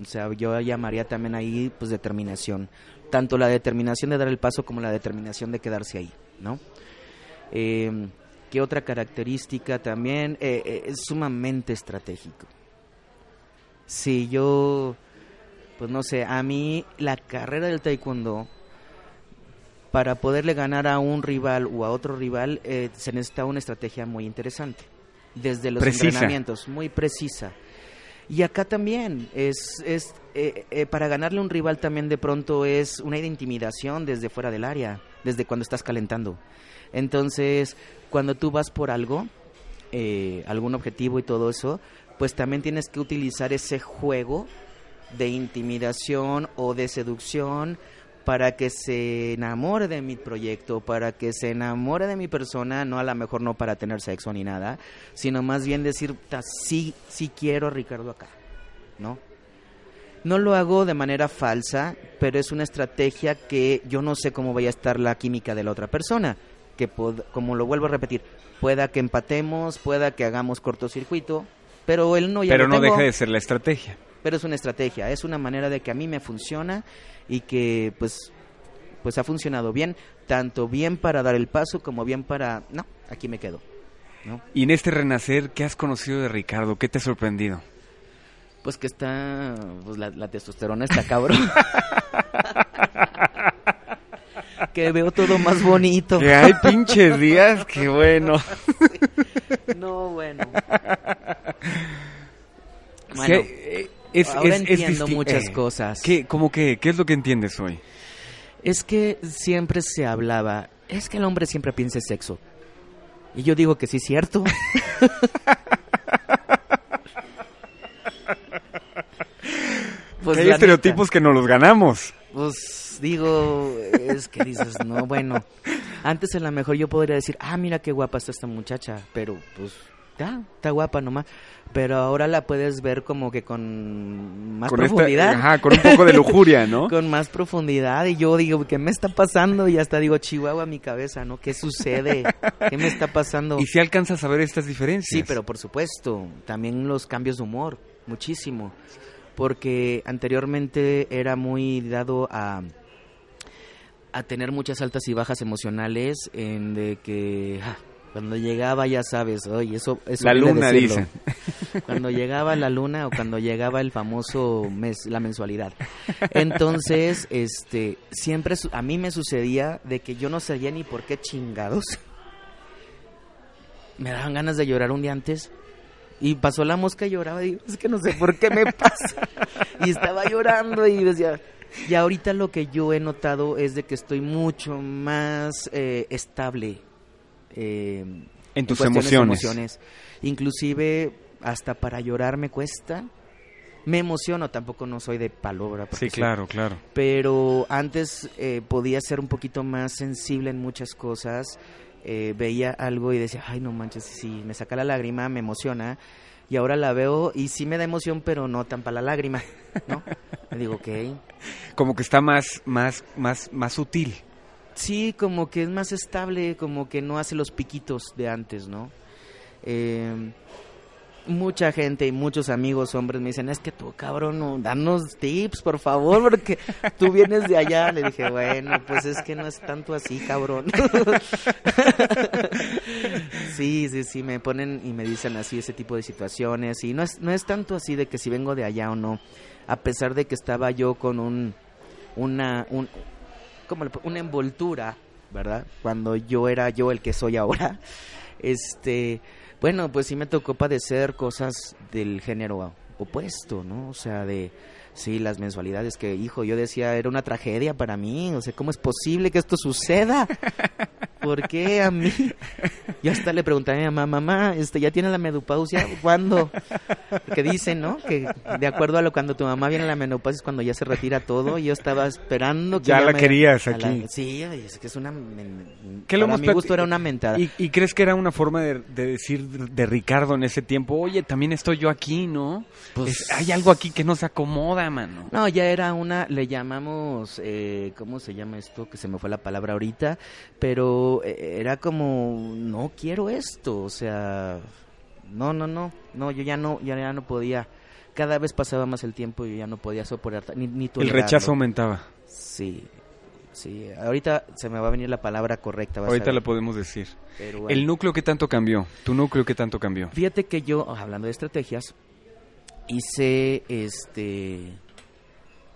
O sea, yo llamaría también ahí, pues, determinación. Tanto la determinación de dar el paso como la determinación de quedarse ahí, ¿no? Eh, ¿Qué otra característica también? Eh, eh, es sumamente estratégico. Si yo, pues no sé, a mí la carrera del taekwondo, para poderle ganar a un rival o a otro rival, eh, se necesita una estrategia muy interesante. Desde los Precisa. entrenamientos, muy precisa. Y acá también es, es eh, eh, para ganarle a un rival también de pronto es una de intimidación desde fuera del área, desde cuando estás calentando. Entonces, cuando tú vas por algo, eh, algún objetivo y todo eso, pues también tienes que utilizar ese juego de intimidación o de seducción para que se enamore de mi proyecto, para que se enamore de mi persona, no a lo mejor no para tener sexo ni nada, sino más bien decir, "Ta, sí, sí quiero a Ricardo acá, ¿no? No lo hago de manera falsa, pero es una estrategia que yo no sé cómo vaya a estar la química de la otra persona, que como lo vuelvo a repetir, pueda que empatemos, pueda que hagamos cortocircuito, pero él no ya Pero no tengo deja de ser la estrategia. Pero es una estrategia, es una manera de que a mí me funciona y que pues pues ha funcionado bien, tanto bien para dar el paso como bien para no, aquí me quedo. ¿no? Y en este renacer, ¿qué has conocido de Ricardo? ¿Qué te ha sorprendido? Pues que está pues la, la testosterona está cabrón. que veo todo más bonito. Que hay pinches días, qué bueno. No, bueno. Bueno, eh, es, ahora es- entiendo muchas eh, cosas. ¿Qué, que, ¿Qué es lo que entiendes hoy? Es que siempre se hablaba, es que el hombre siempre piensa en sexo. Y yo digo que sí es cierto. Pues hay estereotipos que no los ganamos. Pues digo, es que dices, no, bueno, antes a lo mejor yo podría decir, ah, mira qué guapa está esta muchacha, pero pues está guapa nomás. Pero ahora la puedes ver como que con más profundidad. ajá, con un poco de lujuria, ¿no? con más profundidad. Y yo digo, ¿qué me está pasando? Y hasta digo, Chihuahua, mi cabeza, ¿no? ¿Qué sucede? ¿Qué me está pasando? Y si alcanzas a ver estas diferencias. Sí, pero por supuesto, también los cambios de humor, muchísimo. Porque anteriormente era muy dado a a tener muchas altas y bajas emocionales en de que ah, cuando llegaba, ya sabes, oye, eso, eso La luna, dice. Cuando llegaba la luna o cuando llegaba el famoso mes, la mensualidad. Entonces, este, siempre a mí me sucedía de que yo no sabía ni por qué chingados. Me daban ganas de llorar un día antes. Y pasó la mosca y lloraba. Y es que no sé por qué me pasa. Y estaba llorando y decía, y ahorita lo que yo he notado es de que estoy mucho más eh, estable eh, en tus emociones. Inclusive hasta para llorar me cuesta. Me emociono, tampoco no soy de palabra. Sí, claro, claro. Pero antes eh, podía ser un poquito más sensible en muchas cosas. Eh, veía algo y decía, ay, no manches, sí, me saca la lágrima, me emociona. Y ahora la veo y sí me da emoción, pero no tan para la lágrima, ¿no? me digo, ok. Como que está más, más, más, más sutil. Sí, como que es más estable, como que no hace los piquitos de antes, ¿no? Eh, mucha gente y muchos amigos hombres me dicen, es que tú, cabrón, danos tips, por favor, porque tú vienes de allá. Le dije, bueno, pues es que no es tanto así, cabrón. sí, sí, sí, me ponen y me dicen así ese tipo de situaciones. Y no es, no es tanto así de que si vengo de allá o no, a pesar de que estaba yo con un, una, un, como una envoltura, ¿verdad? Cuando yo era yo el que soy ahora. Este, bueno, pues sí me tocó padecer cosas del género opuesto, ¿no? O sea, de Sí, las mensualidades que, hijo, yo decía, era una tragedia para mí. O sea, ¿cómo es posible que esto suceda? ¿Por qué a mí? Yo hasta le pregunté a mi mamá, mamá, este, ¿ya tiene la menopausia? ¿Cuándo? Porque dicen, ¿no? Que de acuerdo a lo cuando tu mamá viene a la menopausia es cuando ya se retira todo. Y yo estaba esperando que... Ya, la querías aquí. Sí, es que es una... ¿Qué para mi gusto era una mentada. ¿Y, crees que era una forma de, decir de Ricardo en ese tiempo, oye, también estoy yo aquí, ¿no? Pues... hay algo aquí que no se acomoda no, ya era una, le llamamos, eh, ¿cómo se llama esto? Que se me fue la palabra ahorita, pero eh, era como, no quiero esto, o sea, no, no, no, no, yo ya no, ya, ya no podía, cada vez pasaba más el tiempo y yo ya no podía soportar, ni, ni El rechazo aumentaba. Sí, Sí, ahorita se me va a venir la palabra correcta. Ahorita la podemos decir. El núcleo que tanto cambió, tu núcleo que tanto cambió. Fíjate que yo, hablando de estrategias, hice este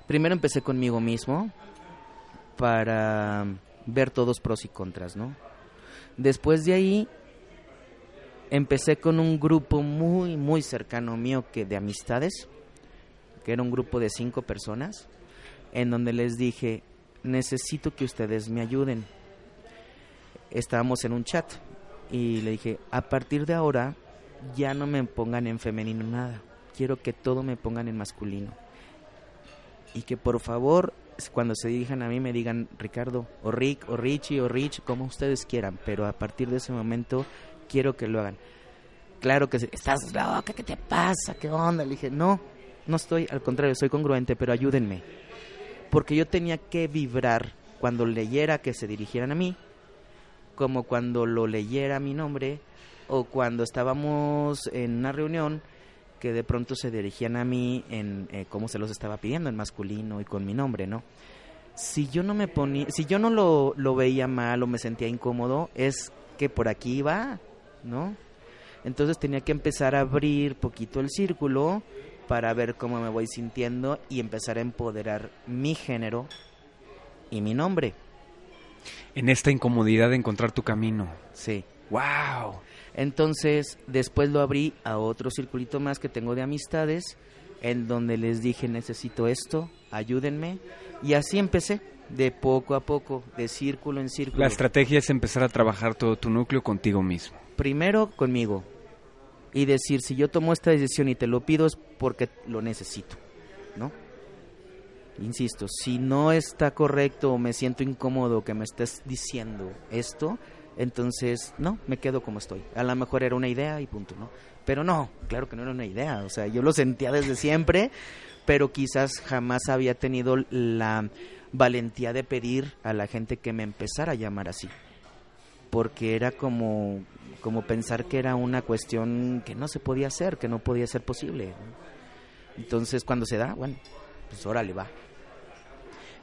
primero empecé conmigo mismo para ver todos pros y contras, ¿no? Después de ahí empecé con un grupo muy muy cercano mío que de amistades, que era un grupo de cinco personas, en donde les dije necesito que ustedes me ayuden. Estábamos en un chat y le dije a partir de ahora ya no me pongan en femenino nada quiero que todo me pongan en masculino. Y que por favor, cuando se dirijan a mí, me digan Ricardo, o Rick, o Richie, o Rich, como ustedes quieran, pero a partir de ese momento quiero que lo hagan. Claro que estás loca, ¿qué te pasa? ¿Qué onda? Le dije, no, no estoy, al contrario, soy congruente, pero ayúdenme. Porque yo tenía que vibrar cuando leyera que se dirigieran a mí, como cuando lo leyera mi nombre, o cuando estábamos en una reunión que de pronto se dirigían a mí en eh, cómo se los estaba pidiendo, en masculino y con mi nombre, ¿no? Si yo no me ponía, si yo no lo, lo veía mal o me sentía incómodo, es que por aquí iba, ¿no? Entonces tenía que empezar a abrir poquito el círculo para ver cómo me voy sintiendo y empezar a empoderar mi género y mi nombre. En esta incomodidad de encontrar tu camino. Sí. ¡Wow! Entonces, después lo abrí a otro circulito más que tengo de amistades, en donde les dije, necesito esto, ayúdenme. Y así empecé. de poco a poco, de círculo en círculo. La estrategia es empezar a trabajar todo tu núcleo contigo mismo. Primero conmigo y decir, si yo tomo esta decisión y te lo pido es porque lo necesito, ¿no? Insisto, si no está correcto o me siento incómodo que me estés diciendo esto, entonces no, me quedo como estoy. A lo mejor era una idea y punto, ¿no? Pero no, claro que no era una idea, o sea, yo lo sentía desde siempre, pero quizás jamás había tenido la valentía de pedir a la gente que me empezara a llamar así. Porque era como, como pensar que era una cuestión que no se podía hacer, que no podía ser posible. Entonces cuando se da, bueno, pues órale va.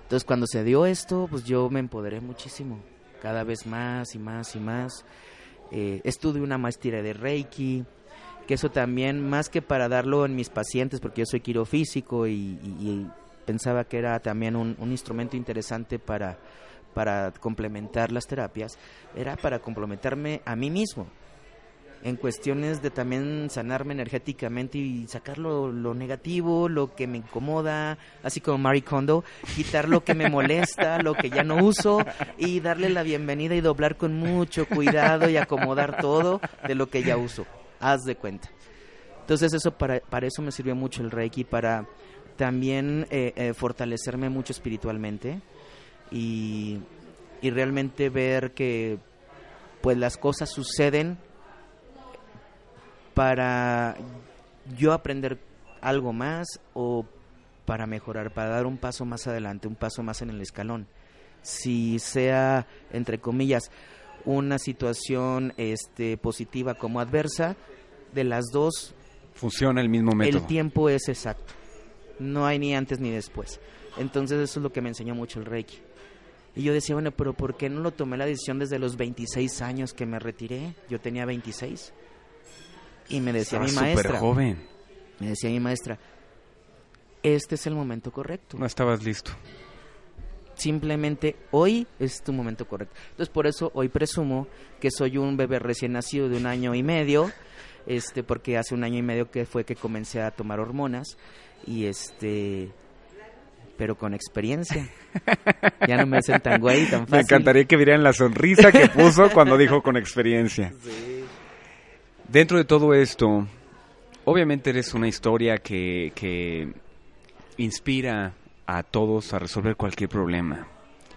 Entonces cuando se dio esto, pues yo me empoderé muchísimo, cada vez más y más y más. Eh, una maestría de Reiki, que eso también, más que para darlo en mis pacientes, porque yo soy quirofísico y, pensaba que era también un, un, instrumento interesante para, para complementar las terapias, era para complementarme a mí mismo, en cuestiones de también sanarme energéticamente y sacar lo, lo, negativo, lo que me incomoda, así como Marie Kondo, quitar lo que me molesta, lo que ya no uso y darle la bienvenida y doblar con mucho cuidado y acomodar todo de lo que ya uso. Haz de cuenta. Entonces eso para, para eso me sirvió mucho el Reiki, para también eh, eh, fortalecerme mucho espiritualmente y, y realmente ver que pues las cosas suceden para yo aprender algo más o para mejorar, para dar un paso más adelante, un paso más en el escalón. Si sea, entre comillas, una situación este, positiva como adversa, de las dos... Funciona el mismo método. El tiempo es exacto. No hay ni antes ni después. Entonces eso es lo que me enseñó mucho el Reiki. Y yo decía, bueno, pero ¿por qué no lo tomé la decisión desde los 26 años que me retiré? Yo tenía 26. Y me decía mi maestra. joven. Me decía mi maestra, este es el momento correcto. No estabas listo. Simplemente hoy es tu momento correcto. Entonces por eso hoy presumo que soy un bebé recién nacido de un año y medio, este, porque hace un año y medio que fue que comencé a tomar hormonas y este, pero con experiencia. ya no me hacen tan güey, tan fácil. Me encantaría que vieran la sonrisa que puso cuando dijo con experiencia. Sí. Dentro de todo esto, obviamente eres una historia que, que inspira a todos a resolver cualquier problema.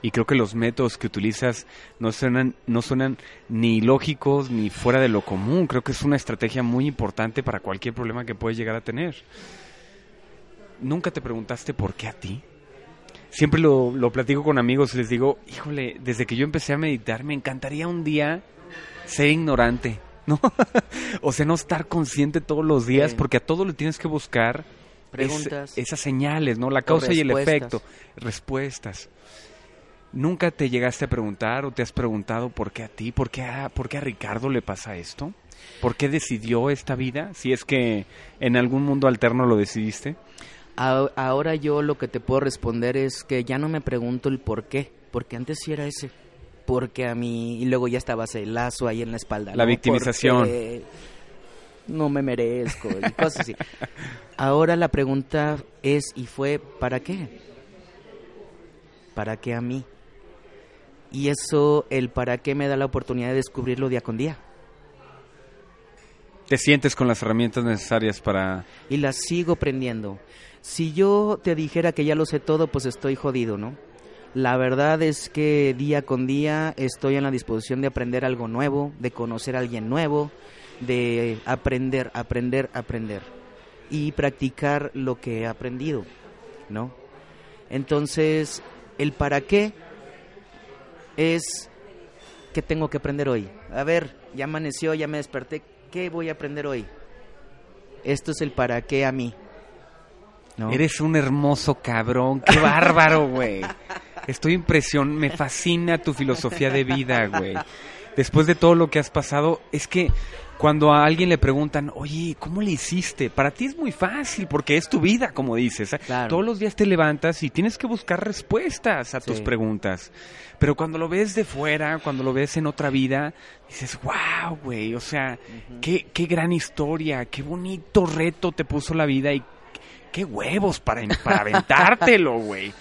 Y creo que los métodos que utilizas no suenan, no suenan ni lógicos ni fuera de lo común. Creo que es una estrategia muy importante para cualquier problema que puedes llegar a tener. ¿Nunca te preguntaste por qué a ti? Siempre lo, lo platico con amigos y les digo, híjole, desde que yo empecé a meditar me encantaría un día ser ignorante ¿no? o sea, no estar consciente todos los días, Sí. porque a todo le tienes que buscar Preguntas. es- esas señales, ¿no? La causa y el efecto, respuestas. ¿Nunca te llegaste a preguntar o te has preguntado por qué a ti, por qué a, por qué a Ricardo le pasa esto? ¿Por qué decidió esta vida? Si es que en algún mundo alterno lo decidiste. Ahora yo lo que te puedo responder es que ya no me pregunto el por qué, porque antes sí era ese. Porque a mí, y luego ya estaba ese lazo ahí en la espalda. La ¿no? victimización. Porque No me merezco y cosas así. Ahora la pregunta es y fue, ¿para qué? ¿Para qué a mí? Y eso, el para qué me da la oportunidad de descubrirlo día con día. Te sientes con las herramientas necesarias para... y las sigo aprendiendo. Si yo te dijera que ya lo sé todo, pues estoy jodido, ¿no? La verdad es que día con día estoy en la disposición de aprender algo nuevo, de conocer a alguien nuevo, de aprender, aprender, aprender y practicar lo que he aprendido, ¿no? Entonces, el para qué es que tengo que aprender hoy. A ver, ya amaneció, ya me desperté, ¿qué voy a aprender hoy? Esto es el para qué a mí. ¿no? Eres un hermoso cabrón, qué bárbaro, güey. Estoy impresión, me fascina tu filosofía de vida, güey. Después de todo lo que has pasado, es que cuando a alguien le preguntan, oye, ¿cómo le hiciste? Para ti es muy fácil, porque es tu vida, como dices. Claro. Todos los días te levantas y tienes que buscar respuestas a tus preguntas. Pero cuando lo ves de fuera, cuando lo ves en otra vida, dices, wow, güey, o sea, qué, qué gran historia, qué bonito reto te puso la vida y qué huevos para, para aventártelo, güey.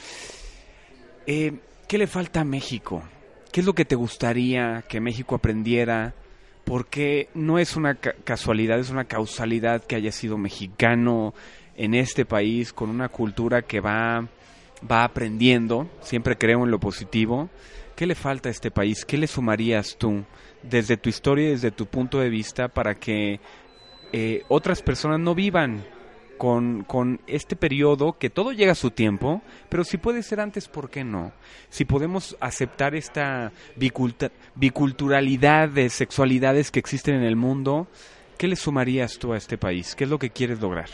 Eh, ¿qué le falta a México? ¿Qué es lo que te gustaría que México aprendiera? Porque no es una casualidad, es una causalidad que haya sido mexicano en este país con una cultura que va, va aprendiendo, siempre creo en lo positivo. ¿Qué le falta a este país? ¿Qué le sumarías tú desde tu historia y desde tu punto de vista para que eh, otras personas no vivan con, con, este periodo que todo llega a su tiempo, pero si puede ser antes, ¿por qué no? Si podemos aceptar esta biculturalidad de sexualidades que existen en el mundo, ¿qué le sumarías tú a este país? ¿Qué es lo que quieres lograr?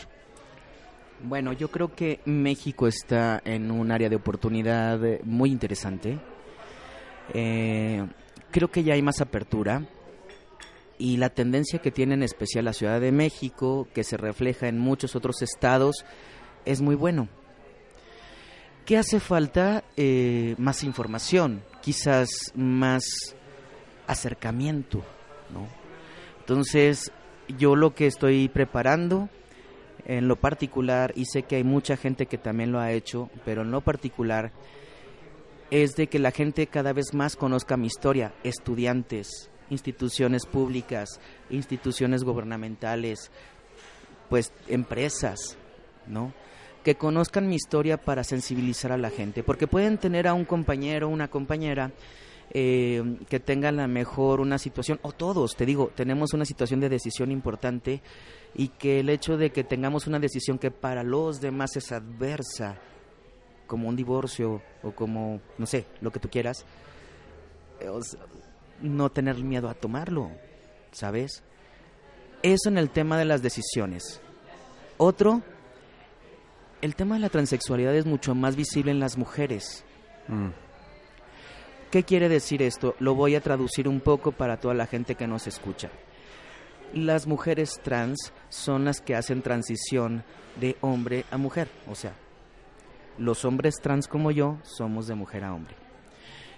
Bueno, yo creo que México está en un área de oportunidad muy interesante. Eh, creo que ya hay más apertura y la tendencia que tiene en especial la Ciudad de México, que se refleja en muchos otros estados, es muy bueno. ¿Qué hace falta? Eh, más información, quizás más acercamiento, ¿no? Entonces, yo lo que estoy preparando en lo particular, y sé que hay mucha gente que también lo ha hecho, pero en lo particular, es de que la gente cada vez más conozca mi historia, estudiantes, instituciones públicas, instituciones gubernamentales, pues empresas, ¿no? Que conozcan mi historia para sensibilizar a la gente, porque pueden tener a un compañero, una compañera eh, que tengan la mejor una situación, o todos, te digo, tenemos una situación de decisión importante y que el hecho de que tengamos una decisión que para los demás es adversa, como un divorcio o como, no sé, lo que tú quieras, eh, no tener miedo a tomarlo, ¿sabes? Eso en el tema de las decisiones. Otro, el tema de la transexualidad es mucho más visible en las mujeres. Mm. ¿Qué quiere decir esto? Lo voy a traducir un poco para toda la gente que nos escucha. Las mujeres trans son las que hacen transición de hombre a mujer, o sea, los hombres trans como yo somos de mujer a hombre.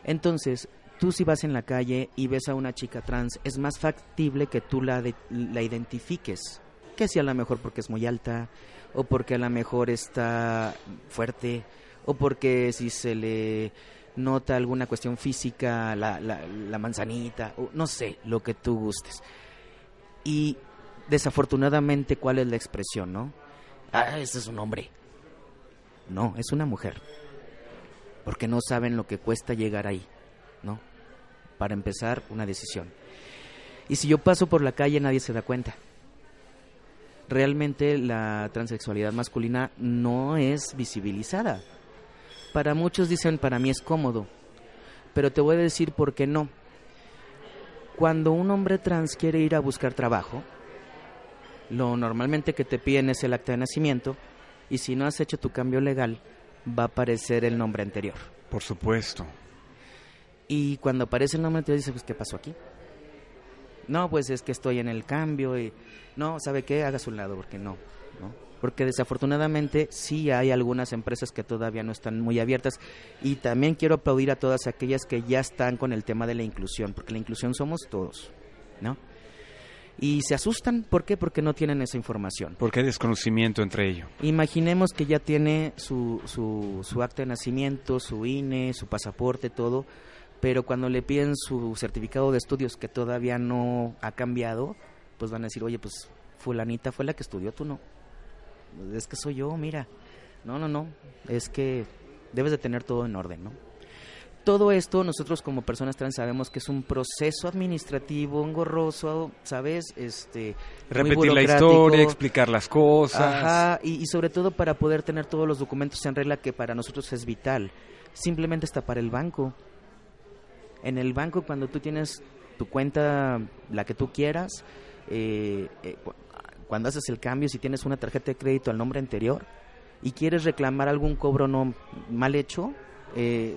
Entonces, tú si vas en la calle y ves a una chica trans, es más factible que tú la, la identifiques. Que si a lo mejor porque es muy alta, o porque a lo mejor está fuerte, o porque si se le nota alguna cuestión física, la, la, manzanita, o no sé, lo que tú gustes. Y desafortunadamente, ¿cuál es la expresión, no? Ah, ese es un hombre. No, es una mujer. Porque no saben lo que cuesta llegar ahí. Para empezar, una decisión. Y si yo paso por la calle, nadie se da cuenta. Realmente la transexualidad masculina no es visibilizada. Para muchos dicen, para mí es cómodo, pero te voy a decir por qué no. Cuando un hombre trans quiere ir a buscar trabajo, lo normalmente que te piden es el acta de nacimiento y si no has hecho tu cambio legal, va a aparecer el nombre anterior. Por supuesto. Y cuando aparece el nombre, te dice, pues, ¿qué pasó aquí? No, pues es que estoy en el cambio y... No, ¿sabe qué? Haga su lado, porque no, ¿no? Porque desafortunadamente sí hay algunas empresas que todavía no están muy abiertas y también quiero aplaudir a todas aquellas que ya están con el tema de la inclusión, porque la inclusión somos todos, ¿no? y se asustan. ¿Por qué? Porque no tienen esa información. Porque hay desconocimiento entre ellos. Imaginemos que ya tiene su, su, su acta de nacimiento, su INE, su pasaporte, todo, pero cuando le piden su certificado de estudios que todavía no ha cambiado, pues van a decir, oye, pues fulanita fue la que estudió, tú no. Es que soy yo, mira. No, no, no, es que debes de tener todo en orden, ¿no? Todo esto nosotros como personas trans sabemos que es un proceso administrativo engorroso, ¿sabes? Este, Repetir la historia, explicar las cosas. Ajá, y, y sobre todo para poder tener todos los documentos en regla que para nosotros es vital. Simplemente está para el banco en el banco, cuando tú tienes tu cuenta, la que tú quieras, eh, eh, cuando haces el cambio, si tienes una tarjeta de crédito al nombre anterior y quieres reclamar algún cobro no mal hecho, eh,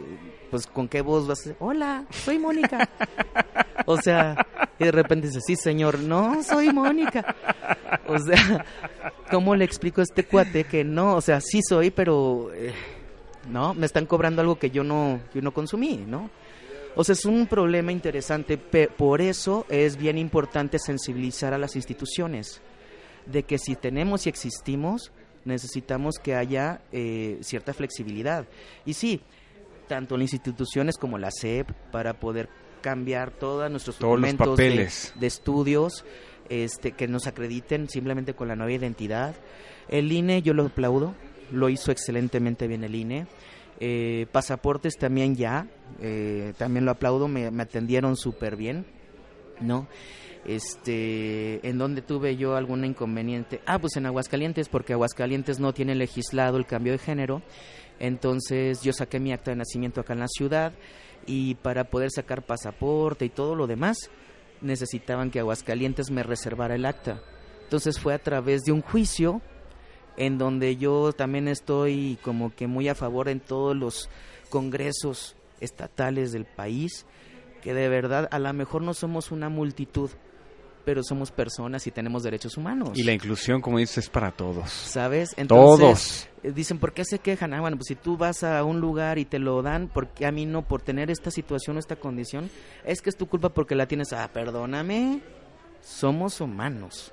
pues con qué voz vas a decir, hola, soy Mónica. o sea, y de repente dices, sí, señor, no, soy Mónica. O sea, ¿cómo le explico a este cuate que no? O sea, sí soy, pero, no, me están cobrando algo que yo no, yo no consumí, ¿no? O sea, es un problema interesante, por eso es bien importante sensibilizar a las instituciones de que si tenemos y existimos, necesitamos que haya eh, cierta flexibilidad. Y sí, tanto en las instituciones como la SEP, para poder cambiar todos nuestros Todos los documentos de- de, estudios este, que nos acrediten simplemente con la nueva identidad. El INE yo lo aplaudo, lo hizo excelentemente bien el INE. Eh, pasaportes también ya, eh, también lo aplaudo, me, me atendieron súper bien, ¿no? Este, en donde tuve yo algún inconveniente. Ah, pues en Aguascalientes, porque Aguascalientes no tiene legislado el cambio de género. Entonces yo saqué mi acta de nacimiento acá en la ciudad y para poder sacar pasaporte y todo lo demás necesitaban que Aguascalientes me reservara el acta. Entonces fue a través de un juicio en donde yo también estoy como que muy a favor en todos los congresos estatales del país, que de verdad a lo mejor no somos una multitud, pero somos personas y tenemos derechos humanos. Y la inclusión, como dices, es para todos. ¿Sabes? Todos. eh, Dicen, ¿por qué se quejan? Ah, bueno, pues si tú vas a un lugar y te lo dan, ¿por qué a mí no? Por tener esta situación o esta condición, es que es tu culpa porque la tienes. Ah, perdóname, somos humanos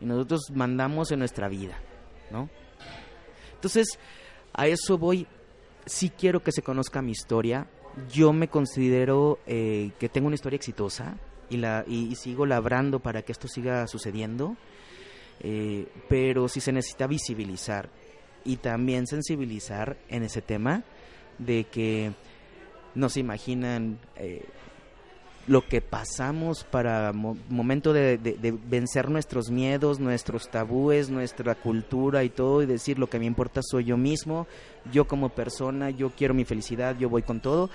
y nosotros mandamos en nuestra vida, ¿no? Entonces, a eso voy. Sí quiero que se conozca mi historia. Yo me considero eh, que tengo una historia exitosa y, la, y, sigo labrando para que esto siga sucediendo. Eh, pero sí se necesita visibilizar y también sensibilizar en ese tema de que no se imaginan eh, lo que pasamos para mo- momento de, de- de vencer nuestros miedos, nuestros tabúes, nuestra cultura y todo y decir lo que me importa soy yo mismo, yo como persona, yo quiero mi felicidad, yo voy con todo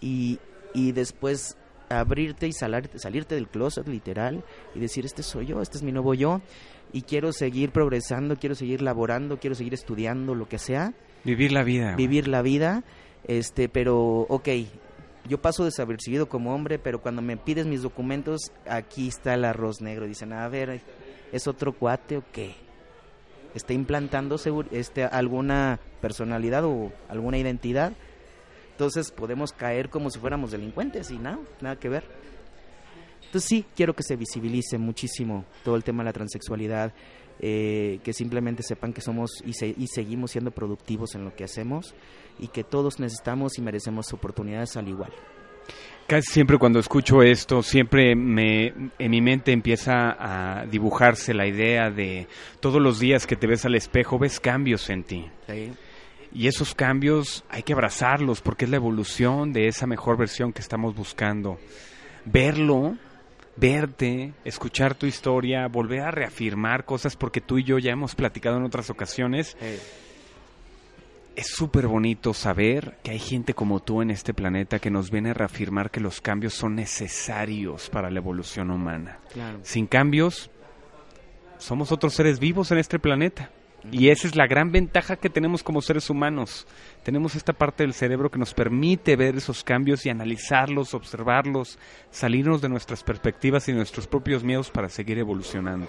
y, y después abrirte y salar- salirte del closet literal y decir este soy yo, este es mi nuevo yo y quiero seguir progresando, quiero seguir laborando, quiero seguir estudiando, lo que sea, Vivir la vida. vivir la vida, este, pero, ok, yo paso desapercibido como hombre, pero cuando me pides mis documentos, aquí está el arroz negro. Dicen, a ver, ¿es otro cuate o qué? ¿Está implantando este, alguna personalidad o alguna identidad? Entonces podemos caer como si fuéramos delincuentes y nada, nada que ver. Entonces sí, quiero que se visibilice muchísimo todo el tema de la transexualidad, eh, que simplemente sepan que somos y, se- y seguimos siendo productivos en lo que hacemos y que todos necesitamos y merecemos oportunidades al igual. Casi siempre cuando escucho esto, siempre me, en mi mente empieza a dibujarse la idea de todos los días que te ves al espejo, ves cambios en ti. Y esos cambios hay que abrazarlos porque es la evolución de esa mejor versión que estamos buscando. Verlo, verte, escuchar tu historia, volver a reafirmar cosas porque tú y yo ya hemos platicado en otras ocasiones. Es súper bonito saber que hay gente como tú en este planeta que nos viene a reafirmar que los cambios son necesarios para la evolución humana. Claro. Sin cambios, somos otros seres vivos en este planeta. Y esa es la gran ventaja que tenemos como seres humanos. Tenemos esta parte del cerebro que nos permite ver esos cambios y analizarlos, observarlos, salirnos de nuestras perspectivas y nuestros propios miedos para seguir evolucionando.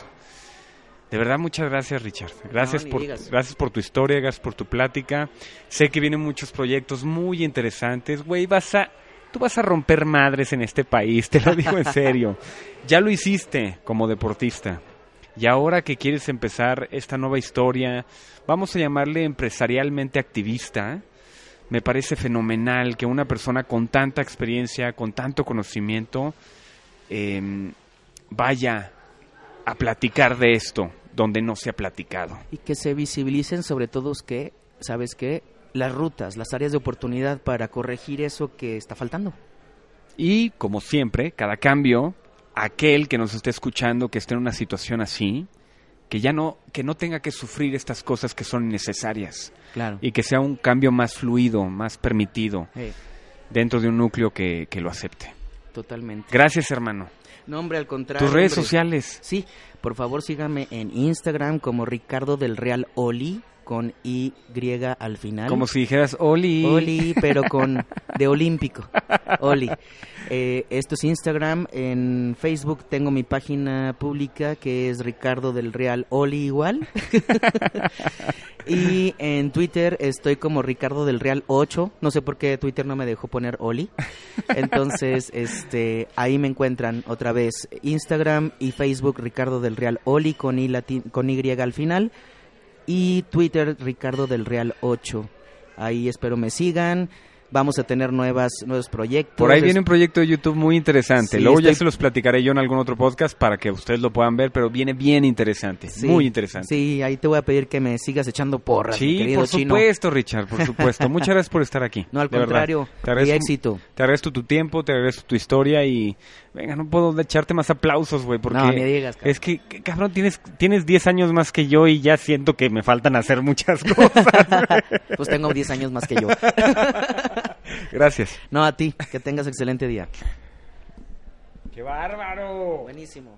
De verdad, muchas gracias, Richard. Gracias, por, digas. gracias por tu historia, gracias por tu plática. Sé que vienen muchos proyectos muy interesantes. Güey, vas a, tú vas a romper madres en este país, te lo digo en serio. Ya lo hiciste como deportista. Y ahora que quieres empezar esta nueva historia, vamos a llamarle empresarialmente activista, me parece fenomenal que una persona con tanta experiencia, con tanto conocimiento, em, vaya a platicar de esto donde no se ha platicado. Y que se visibilicen sobre todo que, ¿sabes qué? Las rutas, las áreas de oportunidad para corregir eso que está faltando. Y, como siempre, cada cambio, aquel que nos esté escuchando, que esté en una situación así, que ya no, que no tenga que sufrir estas cosas que son innecesarias Claro. y que sea un cambio más fluido, más permitido dentro de un núcleo que, que lo acepte. totalmente. Gracias, hermano. No, hombre, al contrario. Tus redes hombre. sociales. Sí, por favor síganme en Instagram como Ricardo del Real Oli con Y al final. Como si dijeras, Oli. Oli, pero con de olímpico. Oli. Eh, esto es Instagram. En Facebook tengo mi página pública que es Ricardo del Real Oli igual. y en Twitter estoy como Ricardo del Real 8. No sé por qué Twitter no me dejó poner Oli. Entonces, este, ahí me encuentran otra vez Instagram y Facebook Ricardo del Real Oli con Y, lati- con y al final y Twitter Ricardo del Real 8. Ahí espero me sigan. vamos a tener nuevas nuevos proyectos. Por ahí viene un proyecto de YouTube muy interesante. Sí, Luego ya estoy- se los platicaré yo en algún otro podcast para que ustedes lo puedan ver, pero viene bien interesante, Sí, muy interesante. Sí, ahí te voy a pedir que me sigas echando porras, Sí, querido por chino. supuesto, Richard, por supuesto. Muchas gracias por estar aquí. No, al contrario, Te agradezco, éxito. te agradezco tu tiempo, te agradezco tu historia y... Venga, no puedo echarte más aplausos, güey, porque... No, ni digas, cabrón. Es que, que, cabrón, tienes, tienes 10 años más que yo y ya siento que me faltan hacer muchas cosas. Pues tengo 10 años más que yo. gracias. No, a ti, que tengas excelente día. ¡Qué bárbaro! Buenísimo.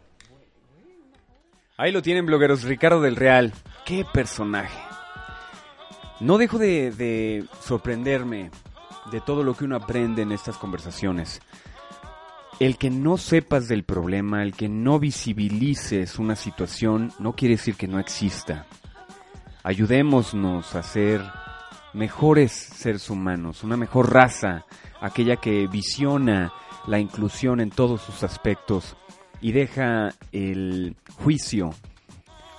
Ahí lo tienen, blogueros. Ricardo del Real. ¡Qué personaje! No dejo de, de sorprenderme de todo lo que uno aprende en estas conversaciones. El que no sepas del problema, el que no visibilices una situación, no quiere decir que no exista. Ayudémonos a ser mejores seres humanos, una mejor raza, aquella que visiona la inclusión en todos sus aspectos y deja el juicio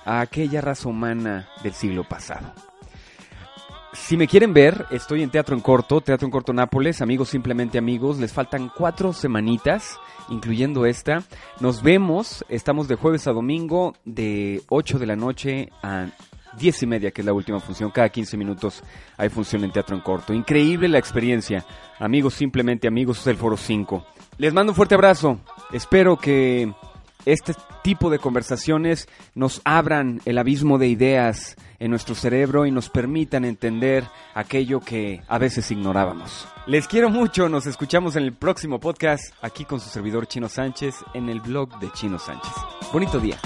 a aquella raza humana del siglo pasado. Si me quieren ver, estoy en Teatro en Corto, Teatro en Corto Nápoles, amigos simplemente amigos, les faltan cuatro semanitas, incluyendo esta. Nos vemos, estamos de jueves a domingo, de 8 de la noche a 10 y media, que es la última función, cada 15 minutos hay función en Teatro en Corto. Increíble la experiencia, amigos simplemente amigos, es el Foro 5. Les mando un fuerte abrazo, espero que este tipo de conversaciones nos abran el abismo de ideas en nuestro cerebro y nos permitan entender aquello que a veces ignorábamos. Les quiero mucho, nos escuchamos en el próximo podcast aquí con su servidor Chino Sánchez en el blog de Chino Sánchez. Bonito día.